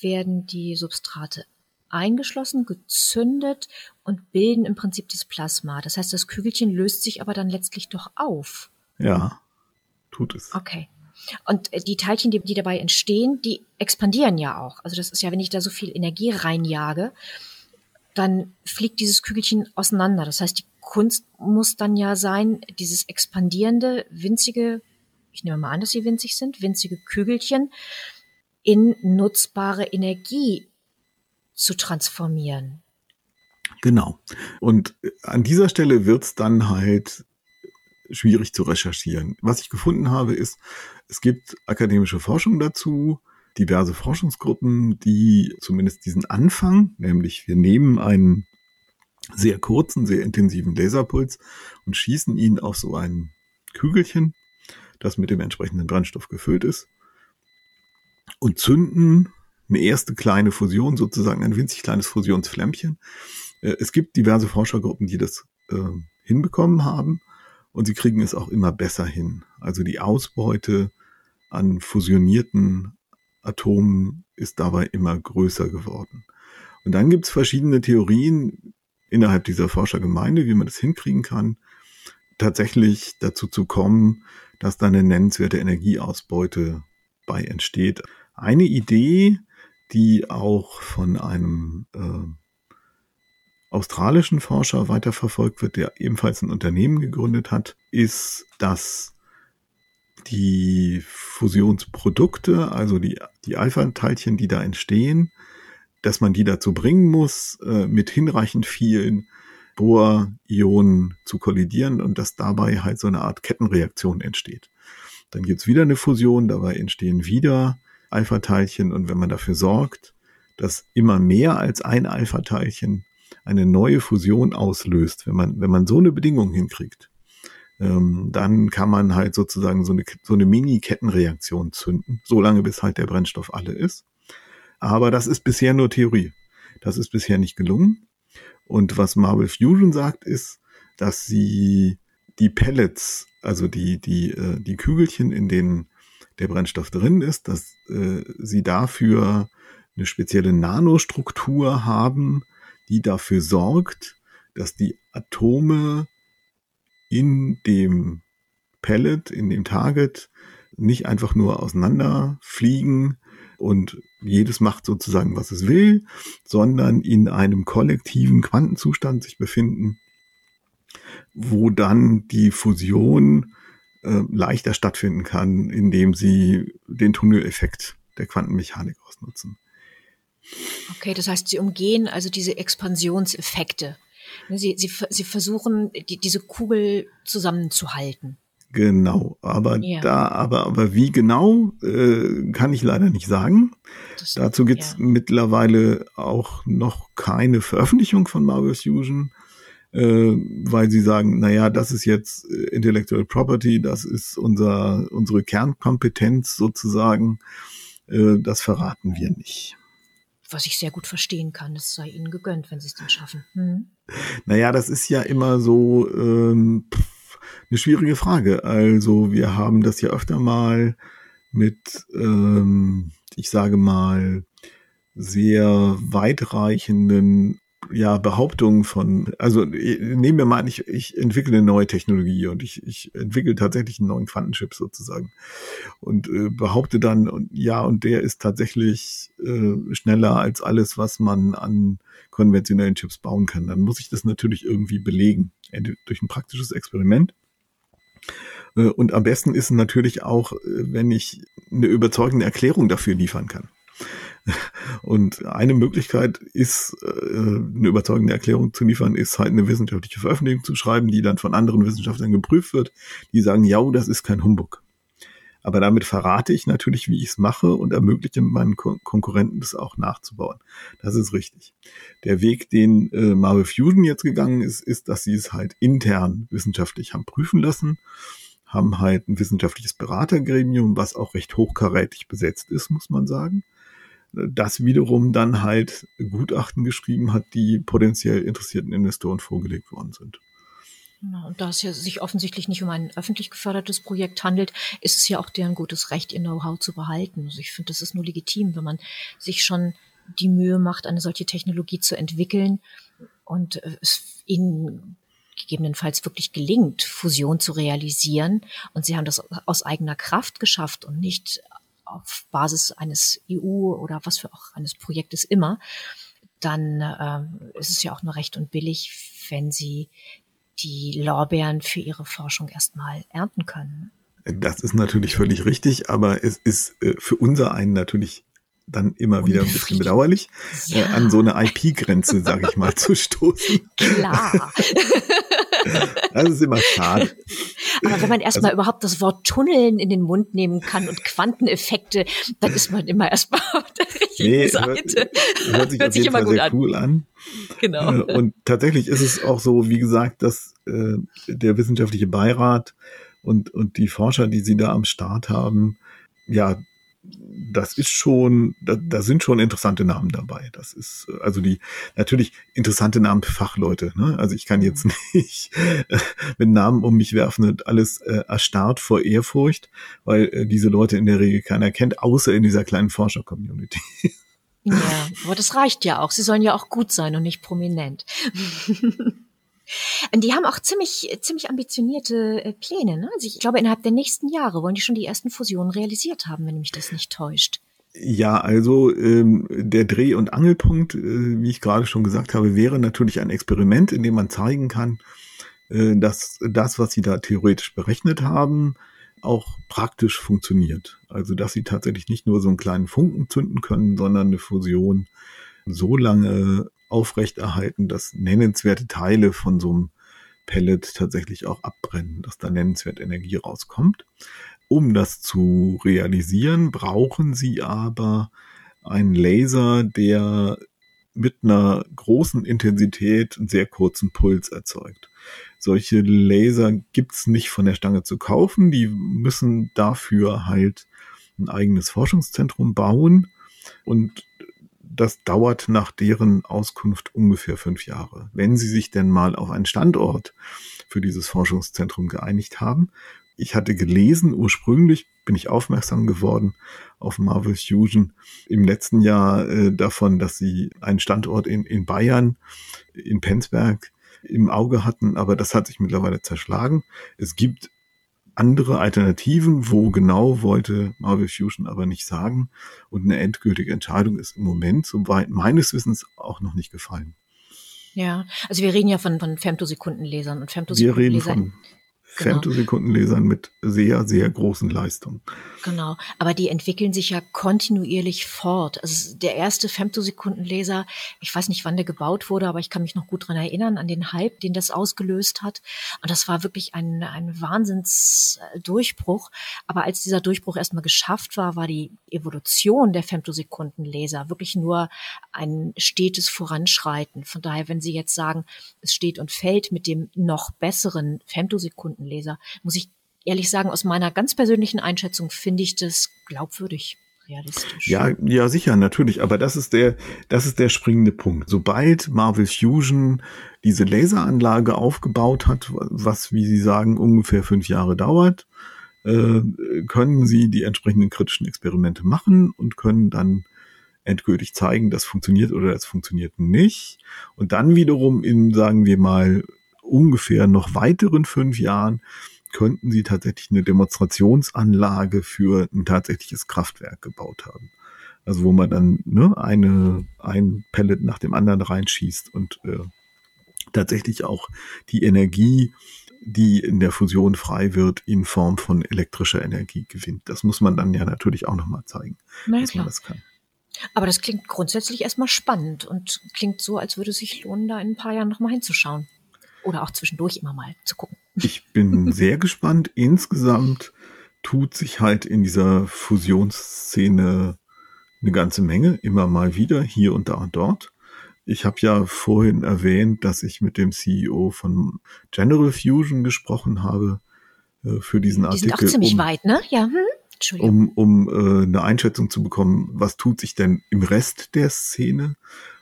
S2: werden die Substrate eingeschlossen, gezündet und bilden im Prinzip das Plasma. Das heißt, das Kügelchen löst sich aber dann letztlich doch auf.
S3: Ja, tut es.
S2: Okay. Und äh, die Teilchen, die, die dabei entstehen, die expandieren ja auch. Also das ist ja, wenn ich da so viel Energie reinjage, dann fliegt dieses Kügelchen auseinander. Das heißt, die Kunst muss dann ja sein, dieses expandierende, winzige, ich nehme mal an, dass sie winzig sind, winzige Kügelchen in nutzbare Energie zu transformieren.
S3: Genau. Und an dieser Stelle wird es dann halt schwierig zu recherchieren. Was ich gefunden habe, ist, es gibt akademische Forschung dazu, diverse Forschungsgruppen, die zumindest diesen Anfang, nämlich wir nehmen einen sehr kurzen, sehr intensiven Laserpuls und schießen ihn auf so ein Kügelchen, das mit dem entsprechenden Brennstoff gefüllt ist und zünden eine erste kleine Fusion, sozusagen ein winzig kleines Fusionsflämmchen. Äh, es gibt diverse Forschergruppen, die das äh, hinbekommen haben und sie kriegen es auch immer besser hin. Also die Ausbeute an fusionierten Atomen ist dabei immer größer geworden. Und dann gibt es verschiedene Theorien innerhalb dieser Forschergemeinde, wie man das hinkriegen kann, tatsächlich dazu zu kommen, dass da eine nennenswerte Energieausbeute bei entsteht. Eine Idee, die auch von einem äh, australischen Forscher weiterverfolgt wird, der ebenfalls ein Unternehmen gegründet hat, ist, dass die Fusionsprodukte, also die, die Alpha-Teilchen, die da entstehen, dass man die dazu bringen muss, äh, mit hinreichend vielen Bohr-Ionen zu kollidieren und dass dabei halt so eine Art Kettenreaktion entsteht. Dann gibt's wieder eine Fusion, dabei entstehen wieder Alpha-Teilchen und wenn man dafür sorgt, dass immer mehr als ein Alpha-Teilchen eine neue Fusion auslöst, wenn man, wenn man so eine Bedingung hinkriegt, ähm, dann kann man halt sozusagen so eine, so eine Mini-Kettenreaktion zünden, solange bis halt der Brennstoff alle ist. Aber das ist bisher nur Theorie. Das ist bisher nicht gelungen. Und was Marvel Fusion sagt, ist, dass sie die Pellets, also die, die, äh, die Kügelchen, in denen der Brennstoff drin ist, dass äh, sie dafür eine spezielle Nanostruktur haben, die dafür sorgt, dass die Atome in dem Pellet, in dem Target nicht einfach nur auseinanderfliegen und jedes macht sozusagen, was es will, sondern in einem kollektiven Quantenzustand sich befinden, wo dann die Fusion äh, leichter stattfinden kann, indem sie den Tunneleffekt der Quantenmechanik ausnutzen.
S2: Okay, das heißt, sie umgehen also diese Expansionseffekte. Ne, sie, sie, sie versuchen, die, diese Kugel zusammenzuhalten.
S3: Genau, aber ja. da, aber, aber wie genau, äh, kann ich leider nicht sagen. Das, Dazu gibt's ja. mittlerweile auch noch keine Veröffentlichung von Marvel Fusion. Äh, weil sie sagen, naja, das ist jetzt äh, Intellectual Property, das ist unser, unsere Kernkompetenz sozusagen, äh, das verraten wir nicht.
S2: Was ich sehr gut verstehen kann, es sei ihnen gegönnt, wenn sie es dann schaffen. Hm.
S3: Naja, das ist ja immer so ähm, eine schwierige Frage. Also wir haben das ja öfter mal mit, ähm, ich sage mal, sehr weitreichenden ja, Behauptungen von, also nehmen wir mal an, ich, ich entwickle eine neue Technologie und ich, ich entwickle tatsächlich einen neuen Quantenchip sozusagen und äh, behaupte dann, und, ja, und der ist tatsächlich äh, schneller als alles, was man an konventionellen Chips bauen kann. Dann muss ich das natürlich irgendwie belegen, durch ein praktisches Experiment. Äh, und am besten ist natürlich auch, äh, wenn ich eine überzeugende Erklärung dafür liefern kann. Und eine Möglichkeit ist, äh, eine überzeugende Erklärung zu liefern, ist halt eine wissenschaftliche Veröffentlichung zu schreiben, die dann von anderen Wissenschaftlern geprüft wird, die sagen, ja, das ist kein Humbug. Aber damit verrate ich natürlich, wie ich es mache und ermögliche meinen Kon Konkurrenten das auch nachzubauen. Das ist richtig. Der Weg, den äh, Marvel Fusion jetzt gegangen ist, ist, dass sie es halt intern wissenschaftlich haben prüfen lassen, haben halt ein wissenschaftliches Beratergremium, was auch recht hochkarätig besetzt ist, muss man sagen das wiederum dann halt Gutachten geschrieben hat, die potenziell interessierten Investoren vorgelegt worden sind.
S2: Und da es ja sich offensichtlich nicht um ein öffentlich gefördertes Projekt handelt, ist es ja auch deren gutes Recht, ihr Know-how zu behalten. Also ich finde, das ist nur legitim, wenn man sich schon die Mühe macht, eine solche Technologie zu entwickeln und es ihnen gegebenenfalls wirklich gelingt, Fusion zu realisieren. Und sie haben das aus eigener Kraft geschafft und nicht auf Basis eines EU oder was für auch eines Projektes immer, dann äh, ist es ja auch nur recht und billig, wenn sie die Lorbeeren für ihre Forschung erstmal ernten können.
S3: Das ist natürlich völlig richtig, aber es ist äh, für unser einen natürlich dann immer wieder ein bisschen bedauerlich, ja. äh, an so eine IP-Grenze, sage ich mal, zu stoßen.
S2: Klar.
S3: Das ist immer schade.
S2: Aber wenn man erstmal also, überhaupt das Wort Tunneln in den Mund nehmen kann und Quanteneffekte, dann ist man immer erstmal auf der richtigen nee, Seite.
S3: Hört, hört sich, hört sich immer Fall gut an. cool an. Genau. Äh, und tatsächlich ist es auch so, wie gesagt, dass äh, der wissenschaftliche Beirat und, und die Forscher, die sie da am Start haben, ja, das ist schon, da, da sind schon interessante Namen dabei. Das ist also die natürlich interessante Namen für Fachleute. Ne? Also ich kann jetzt mhm. nicht äh, mit Namen um mich werfen und alles äh, erstarrt vor Ehrfurcht, weil äh, diese Leute in der Regel keiner kennt, außer in dieser kleinen Forscher-Community.
S2: Ja, aber das reicht ja auch. Sie sollen ja auch gut sein und nicht prominent. Die haben auch ziemlich, ziemlich ambitionierte äh, Pläne. Ne? Also ich glaube, innerhalb der nächsten Jahre wollen die schon die ersten Fusionen realisiert haben, wenn mich das nicht täuscht.
S3: Ja, also ähm, der Dreh- und Angelpunkt, äh, wie ich gerade schon gesagt habe, wäre natürlich ein Experiment, in dem man zeigen kann, äh, dass das, was sie da theoretisch berechnet haben, auch praktisch funktioniert. Also dass sie tatsächlich nicht nur so einen kleinen Funken zünden können, sondern eine Fusion so lange aufrechterhalten, dass nennenswerte Teile von so einem Pellet tatsächlich auch abbrennen, dass da nennenswert Energie rauskommt. Um das zu realisieren, brauchen Sie aber einen Laser, der mit einer großen Intensität einen sehr kurzen Puls erzeugt. Solche Laser gibt's nicht von der Stange zu kaufen. Die müssen dafür halt ein eigenes Forschungszentrum bauen. Und das dauert nach deren Auskunft ungefähr fünf Jahre. Wenn sie sich denn mal auf einen Standort für dieses Forschungszentrum geeinigt haben. Ich hatte gelesen, ursprünglich bin ich aufmerksam geworden auf Marvel Fusion im letzten Jahr äh, davon, dass sie einen Standort in, in Bayern, in Penzberg im Auge hatten, aber das hat sich mittlerweile zerschlagen. Es gibt andere Alternativen, wo genau wollte Marvel Fusion aber nicht sagen. Und eine endgültige Entscheidung ist im Moment, soweit meines Wissens, auch noch nicht gefallen.
S2: Ja, also wir reden ja von, von Femtosekundenlesern und Femtosekundenleser.
S3: Wir reden von genau. Femtosekundenlesern mit sehr, sehr großen Leistungen.
S2: Genau, aber die entwickeln sich ja kontinuierlich fort. Also der erste Femtosekundenleser, ich weiß nicht, wann der gebaut wurde, aber ich kann mich noch gut dran erinnern, an den Hype, den das ausgelöst hat. Und das war wirklich ein, ein Wahnsinnsdurchbruch. Aber als dieser Durchbruch erstmal geschafft war, war die Evolution der Femtosekundenleser wirklich nur ein stetes Voranschreiten. Von daher, wenn Sie jetzt sagen, es steht und fällt mit dem noch besseren Femtosekundenlaser, muss ich ehrlich sagen, aus meiner ganz persönlichen Einschätzung finde ich das glaubwürdig. Realistisch.
S3: Ja, ja, sicher, natürlich. Aber das ist der, das ist der springende Punkt. Sobald Marvel Fusion diese Laseranlage aufgebaut hat, was, wie Sie sagen, ungefähr fünf Jahre dauert, äh, können Sie die entsprechenden kritischen Experimente machen und können dann endgültig zeigen, das funktioniert oder das funktioniert nicht. Und dann wiederum in, sagen wir mal, ungefähr noch weiteren fünf Jahren könnten sie tatsächlich eine Demonstrationsanlage für ein tatsächliches Kraftwerk gebaut haben. Also wo man dann ne, eine, ein Pellet nach dem anderen reinschießt und äh, tatsächlich auch die Energie, die in der Fusion frei wird, in Form von elektrischer Energie gewinnt. Das muss man dann ja natürlich auch nochmal zeigen,
S2: Na,
S3: dass
S2: klar.
S3: man das kann.
S2: Aber das klingt grundsätzlich erstmal spannend und klingt so, als würde es sich lohnen, da in ein paar Jahren nochmal hinzuschauen. Oder auch zwischendurch immer mal zu gucken.
S3: Ich bin sehr gespannt. Insgesamt tut sich halt in dieser Fusionsszene eine ganze Menge, immer mal wieder, hier und da und dort. Ich habe ja vorhin erwähnt, dass ich mit dem CEO von General Fusion gesprochen habe äh, für diesen
S2: Die
S3: Artikel.
S2: sind auch ziemlich
S3: um,
S2: weit, ne? Ja, hm?
S3: Um, um äh, eine Einschätzung zu bekommen, was tut sich denn im Rest der Szene.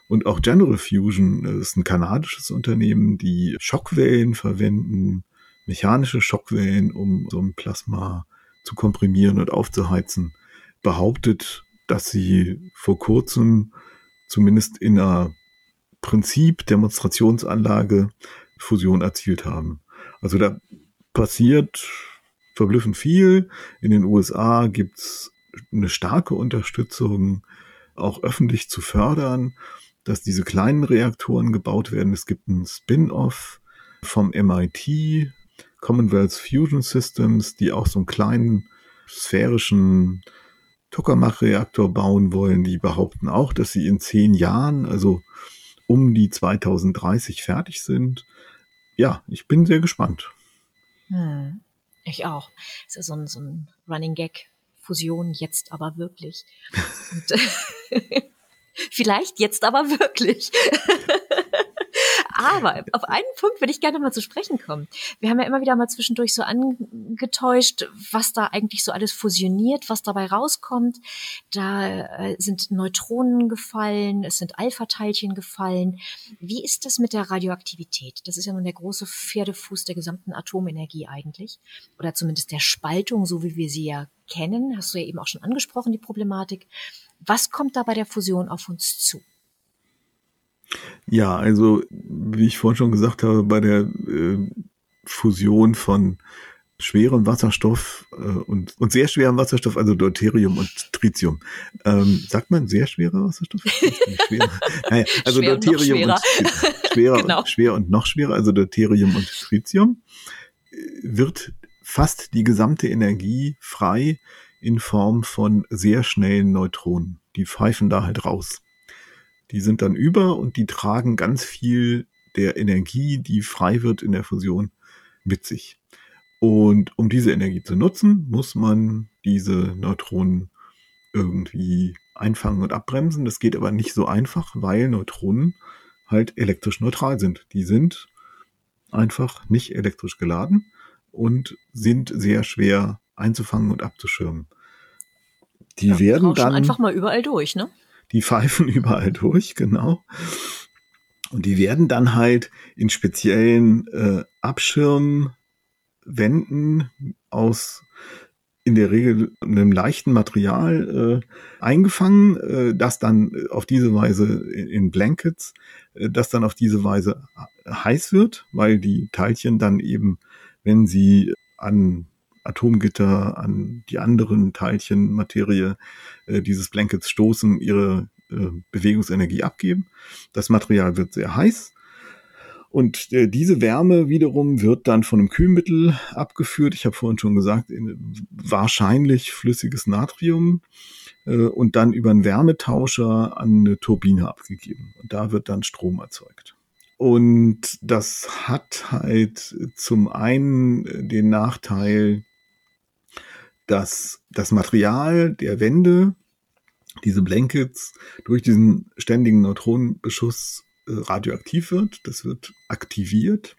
S3: Und auch General Fusion äh, ist ein kanadisches Unternehmen, die Schockwellen verwenden, mechanische Schockwellen, um so ein Plasma zu komprimieren und aufzuheizen, behauptet, dass sie vor kurzem zumindest in einer Prinzip-Demonstrationsanlage Fusion erzielt haben. Also da passiert verblüffend viel. In den USA gibt's eine starke Unterstützung, auch öffentlich zu fördern, dass diese kleinen Reaktoren gebaut werden. Es gibt einen Spin-off vom MIT, Commonwealth Fusion Systems, die auch so einen kleinen sphärischen Tokamak-Reaktor bauen wollen. Die behaupten auch, dass sie in zehn Jahren, also um die 2030 fertig sind. Ja, ich bin sehr gespannt.
S2: Hm. Ich auch. Es ist so ein, so ein Running Gag. Fusion jetzt aber wirklich. Und, vielleicht jetzt aber wirklich. Aber auf einen Punkt würde ich gerne mal zu sprechen kommen. Wir haben ja immer wieder mal zwischendurch so angetäuscht, was da eigentlich so alles fusioniert, was dabei rauskommt. Da äh, sind Neutronen gefallen, es sind Alpha-Teilchen gefallen. Wie ist das mit der Radioaktivität? Das ist ja nun der große Pferdefuß der gesamten Atomenergie eigentlich. Oder zumindest der Spaltung, so wie wir sie ja kennen. Hast du ja eben auch schon angesprochen, die Problematik. Was kommt da bei der Fusion auf uns zu?
S3: Ja, also wie ich vorhin schon gesagt habe, bei der äh, Fusion von schwerem Wasserstoff äh, und, und sehr schwerem Wasserstoff, also Deuterium und Tritium. Ähm, sagt man sehr schwerer Wasserstoff? Schwer. naja, also
S2: Schwer und
S3: Deuterium
S2: noch
S3: und schwerer,
S2: Genau.
S3: und schwer und noch schwerer, also Deuterium und Tritium, äh, wird fast die gesamte Energie frei in Form von sehr schnellen Neutronen. Die pfeifen da halt raus. Die sind dann über und die tragen ganz viel der Energie, die frei wird in der Fusion, mit sich. Und um diese Energie zu nutzen, muss man diese Neutronen irgendwie einfangen und abbremsen. Das geht aber nicht so einfach, weil Neutronen halt elektrisch neutral sind. Die sind einfach nicht elektrisch geladen und sind sehr schwer einzufangen und abzuschirmen. Die
S2: Ja,
S3: werden dann
S2: einfach mal überall durch, ne?
S3: Die pfeifen überall durch, genau. Und die werden dann halt in speziellen äh, Abschirmwänden aus in der Regel einem leichten Material äh, eingefangen, äh, das dann auf diese Weise in, Blankets, äh, das dann auf diese Weise heiß wird, weil die Teilchen dann eben, wenn sie an Atomgitter, an die anderen Teilchen Materie äh, dieses Blankets stoßen, ihre äh, Bewegungsenergie abgeben. Das Material wird sehr heiß. Und äh, diese Wärme wiederum wird dann von einem Kühlmittel abgeführt. Ich habe vorhin schon gesagt, in, wahrscheinlich flüssiges Natrium äh, und dann über einen Wärmetauscher an eine Turbine abgegeben. Und da wird dann Strom erzeugt. Und das hat halt zum einen den Nachteil, dass das Material der Wände diese Blankets durch diesen ständigen Neutronenbeschuss äh, radioaktiv wird. Das wird aktiviert.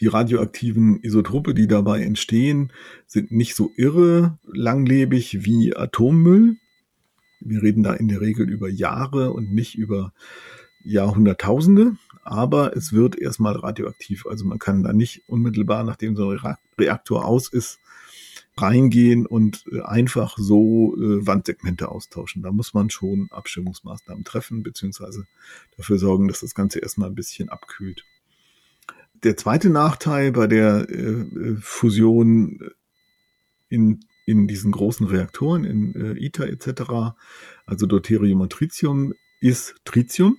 S3: Die radioaktiven Isotope, die dabei entstehen, sind nicht so irre langlebig wie Atommüll. Wir reden da in der Regel über Jahre und nicht über Jahrhunderttausende, aber es wird erstmal radioaktiv. Also man kann da nicht unmittelbar, nachdem so ein Reaktor aus ist, reingehen und äh, einfach so äh, Wandsegmente austauschen. Da muss man schon Abstimmungsmaßnahmen treffen, beziehungsweise dafür sorgen, dass das Ganze erstmal ein bisschen abkühlt. Der zweite Nachteil bei der äh, äh Fusion in, in diesen großen Reaktoren, in äh, ITER etc., also Deuterium und Tritium, ist Tritium.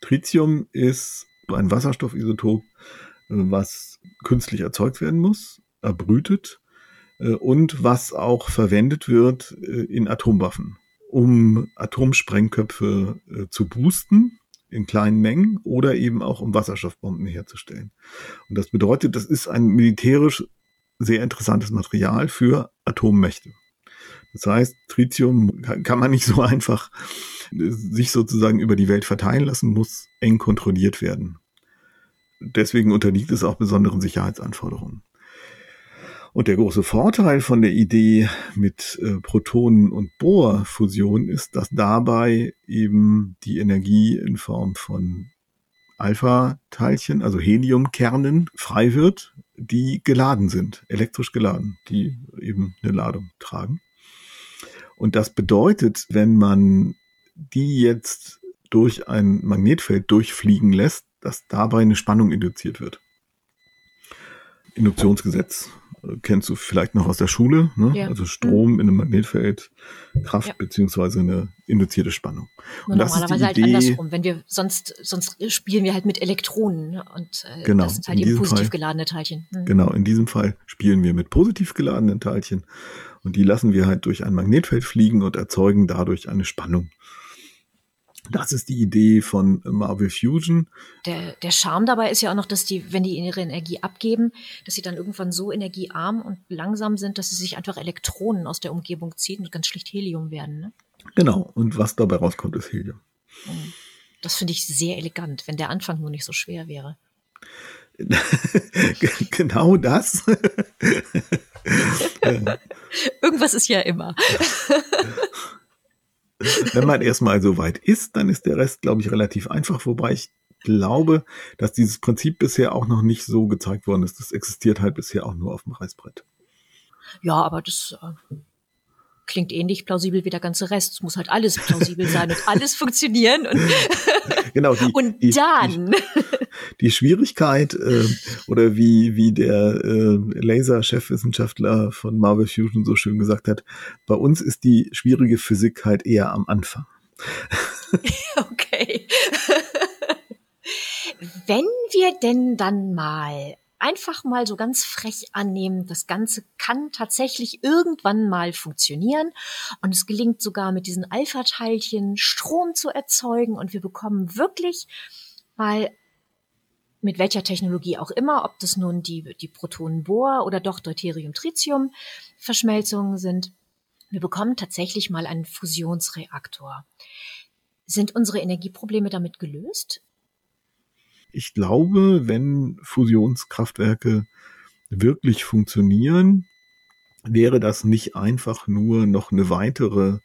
S3: Tritium ist ein Wasserstoffisotop, äh, was künstlich erzeugt werden muss, erbrütet und was auch verwendet wird äh, in Atomwaffen, um Atomsprengköpfe äh, zu boosten in kleinen Mengen oder eben auch um Wasserstoffbomben herzustellen. Und das bedeutet, das ist ein militärisch sehr interessantes Material für Atommächte. Das heißt, Tritium kann man nicht so einfach sich sozusagen über die Welt verteilen lassen, muss eng kontrolliert werden. Deswegen unterliegt es auch besonderen Sicherheitsanforderungen. Und der große Vorteil von der Idee mit äh, Protonen- und Bohrfusion ist, dass dabei eben die Energie in Form von Alpha-Teilchen, also Heliumkernen, frei wird, die geladen sind, elektrisch geladen, die eben eine Ladung tragen. Und das bedeutet, wenn man die jetzt durch ein Magnetfeld durchfliegen lässt, dass dabei eine Spannung induziert wird. Induktionsgesetz kennst du vielleicht noch aus der Schule, ne? Ja. also Strom mhm. in einem Magnetfeld, Kraft ja. beziehungsweise eine induzierte Spannung.
S2: Nur und normalerweise halt andersrum, wenn wir sonst sonst spielen wir halt mit Elektronen ne? und äh,
S3: genau,
S2: das sind halt eben positiv Fall, geladene Teilchen.
S3: Mhm. Genau, in diesem Fall spielen wir mit positiv geladenen Teilchen und die lassen wir halt durch ein Magnetfeld fliegen und erzeugen dadurch eine Spannung. Das ist die Idee von Marvel Fusion.
S2: Der, der Charme dabei ist ja auch noch, dass die, wenn die ihre Energie abgeben, dass sie dann irgendwann so energiearm und langsam sind, dass sie sich einfach Elektronen aus der Umgebung ziehen und ganz schlicht Helium werden. Ne?
S3: Genau. Und was dabei rauskommt, ist Helium.
S2: Hm. Das finde ich sehr elegant, wenn der Anfang nur nicht so schwer wäre.
S3: genau das.
S2: Irgendwas ist ja immer.
S3: Wenn man erstmal so weit ist, dann ist der Rest, glaube ich, relativ einfach. Wobei ich glaube, dass dieses Prinzip bisher auch noch nicht so gezeigt worden ist. Das existiert halt bisher auch nur auf dem Reißbrett.
S2: Ja, aber das äh, klingt ähnlich plausibel wie der ganze Rest. Es muss halt alles plausibel sein und alles funktionieren. Und,
S3: genau, die,
S2: und dann.
S3: Die, die Schwierigkeit äh, oder wie, wie der äh, Laser-Chefwissenschaftler von Marvel Fusion so schön gesagt hat, bei uns ist die schwierige Physik halt eher am Anfang.
S2: okay. Wenn wir denn dann mal einfach mal so ganz frech annehmen, das Ganze kann tatsächlich irgendwann mal funktionieren und es gelingt sogar mit diesen Alpha-Teilchen Strom zu erzeugen und wir bekommen wirklich mal mit welcher Technologie auch immer, ob das nun die, die Protonen-Bohr oder doch Deuterium-Tritium-Verschmelzungen sind. Wir bekommen tatsächlich mal einen Fusionsreaktor. Sind unsere Energieprobleme damit gelöst?
S3: Ich glaube, wenn Fusionskraftwerke wirklich funktionieren, wäre das nicht einfach nur noch eine weitere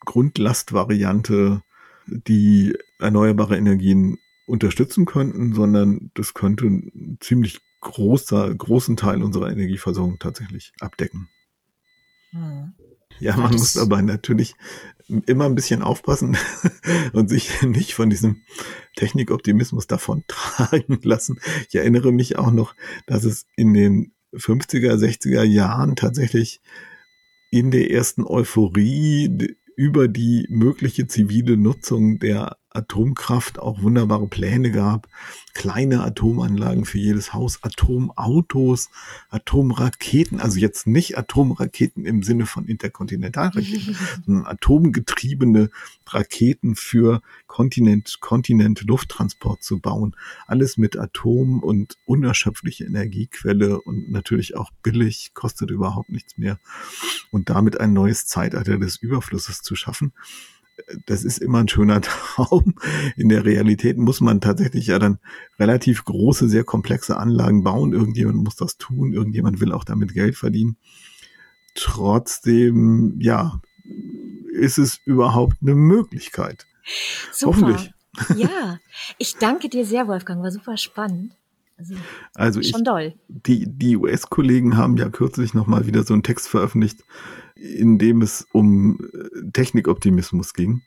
S3: Grundlastvariante, die erneuerbare Energien unterstützen könnten, sondern das könnte einen ziemlich großer, großen Teil unserer Energieversorgung tatsächlich abdecken. Hm. Ja, man muss aber natürlich immer ein bisschen aufpassen und sich nicht von diesem Technikoptimismus davon tragen lassen. Ich erinnere mich auch noch, dass es in den 50er, 60er Jahren tatsächlich in der ersten Euphorie über die mögliche zivile Nutzung der Atomkraft auch wunderbare Pläne gab. Kleine Atomanlagen für jedes Haus, Atomautos, Atomraketen, also jetzt nicht Atomraketen im Sinne von Interkontinentalraketen, sondern atomgetriebene Raketen für Kontinent, Kontinent Lufttransport zu bauen. Alles mit Atom und unerschöpfliche Energiequelle und natürlich auch billig, kostet überhaupt nichts mehr. Und damit ein neues Zeitalter des Überflusses zu schaffen das ist immer ein schöner Traum. In der Realität muss man tatsächlich ja dann relativ große, sehr komplexe Anlagen bauen. Irgendjemand muss das tun. Irgendjemand will auch damit Geld verdienen. Trotzdem, ja, ist es überhaupt eine Möglichkeit.
S2: Super. Hoffentlich. Ja, ich danke dir sehr, Wolfgang. War super spannend.
S3: Also, also ich, doll. Die, die US-Kollegen haben ja kürzlich nochmal wieder so einen Text veröffentlicht, in dem es um äh, Technikoptimismus ging.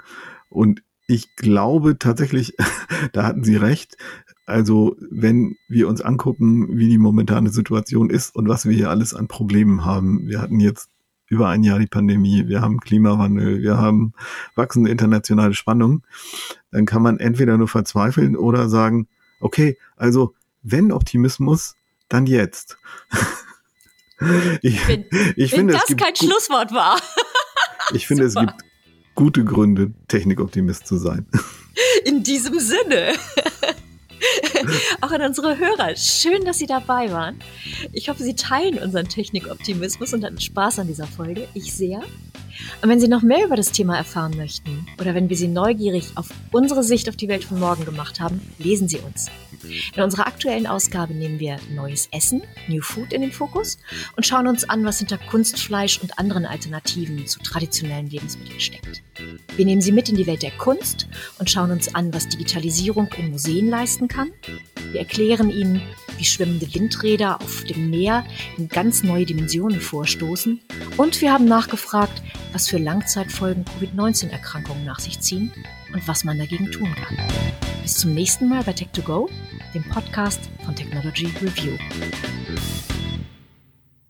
S3: Und ich glaube tatsächlich, da hatten Sie recht. Also wenn wir uns angucken, wie die momentane Situation ist und was wir hier alles an Problemen haben. Wir hatten jetzt über ein Jahr die Pandemie, wir haben Klimawandel, wir haben wachsende internationale Spannungen, dann kann man entweder nur verzweifeln oder sagen, okay, also wenn Optimismus, dann jetzt.
S2: ich, wenn, ich wenn finde, das kein Schlusswort war.
S3: ich finde, es gibt gute Gründe, Technikoptimist zu sein.
S2: In diesem Sinne. Auch an unsere Hörer. Schön, dass Sie dabei waren. Ich hoffe, Sie teilen unseren Technikoptimismus und hatten Spaß an dieser Folge. Ich sehr. Und wenn Sie noch mehr über das Thema erfahren möchten oder wenn wir Sie neugierig auf unsere Sicht auf die Welt von morgen gemacht haben, lesen Sie uns. In unserer aktuellen Ausgabe nehmen wir neues Essen, New Food in den Fokus und schauen uns an, was hinter Kunstfleisch und anderen Alternativen zu traditionellen Lebensmitteln steckt. Wir nehmen Sie mit in die Welt der Kunst und schauen uns an, was Digitalisierung in Museen leisten kann. Wir erklären Ihnen, wie schwimmende Windräder auf dem Meer in ganz neue Dimensionen vorstoßen. Und wir haben nachgefragt, was für Langzeitfolgen Covid-19-Erkrankungen nach sich ziehen und was man dagegen tun kann. Bis zum nächsten Mal bei Tech2Go, dem Podcast von Technology Review.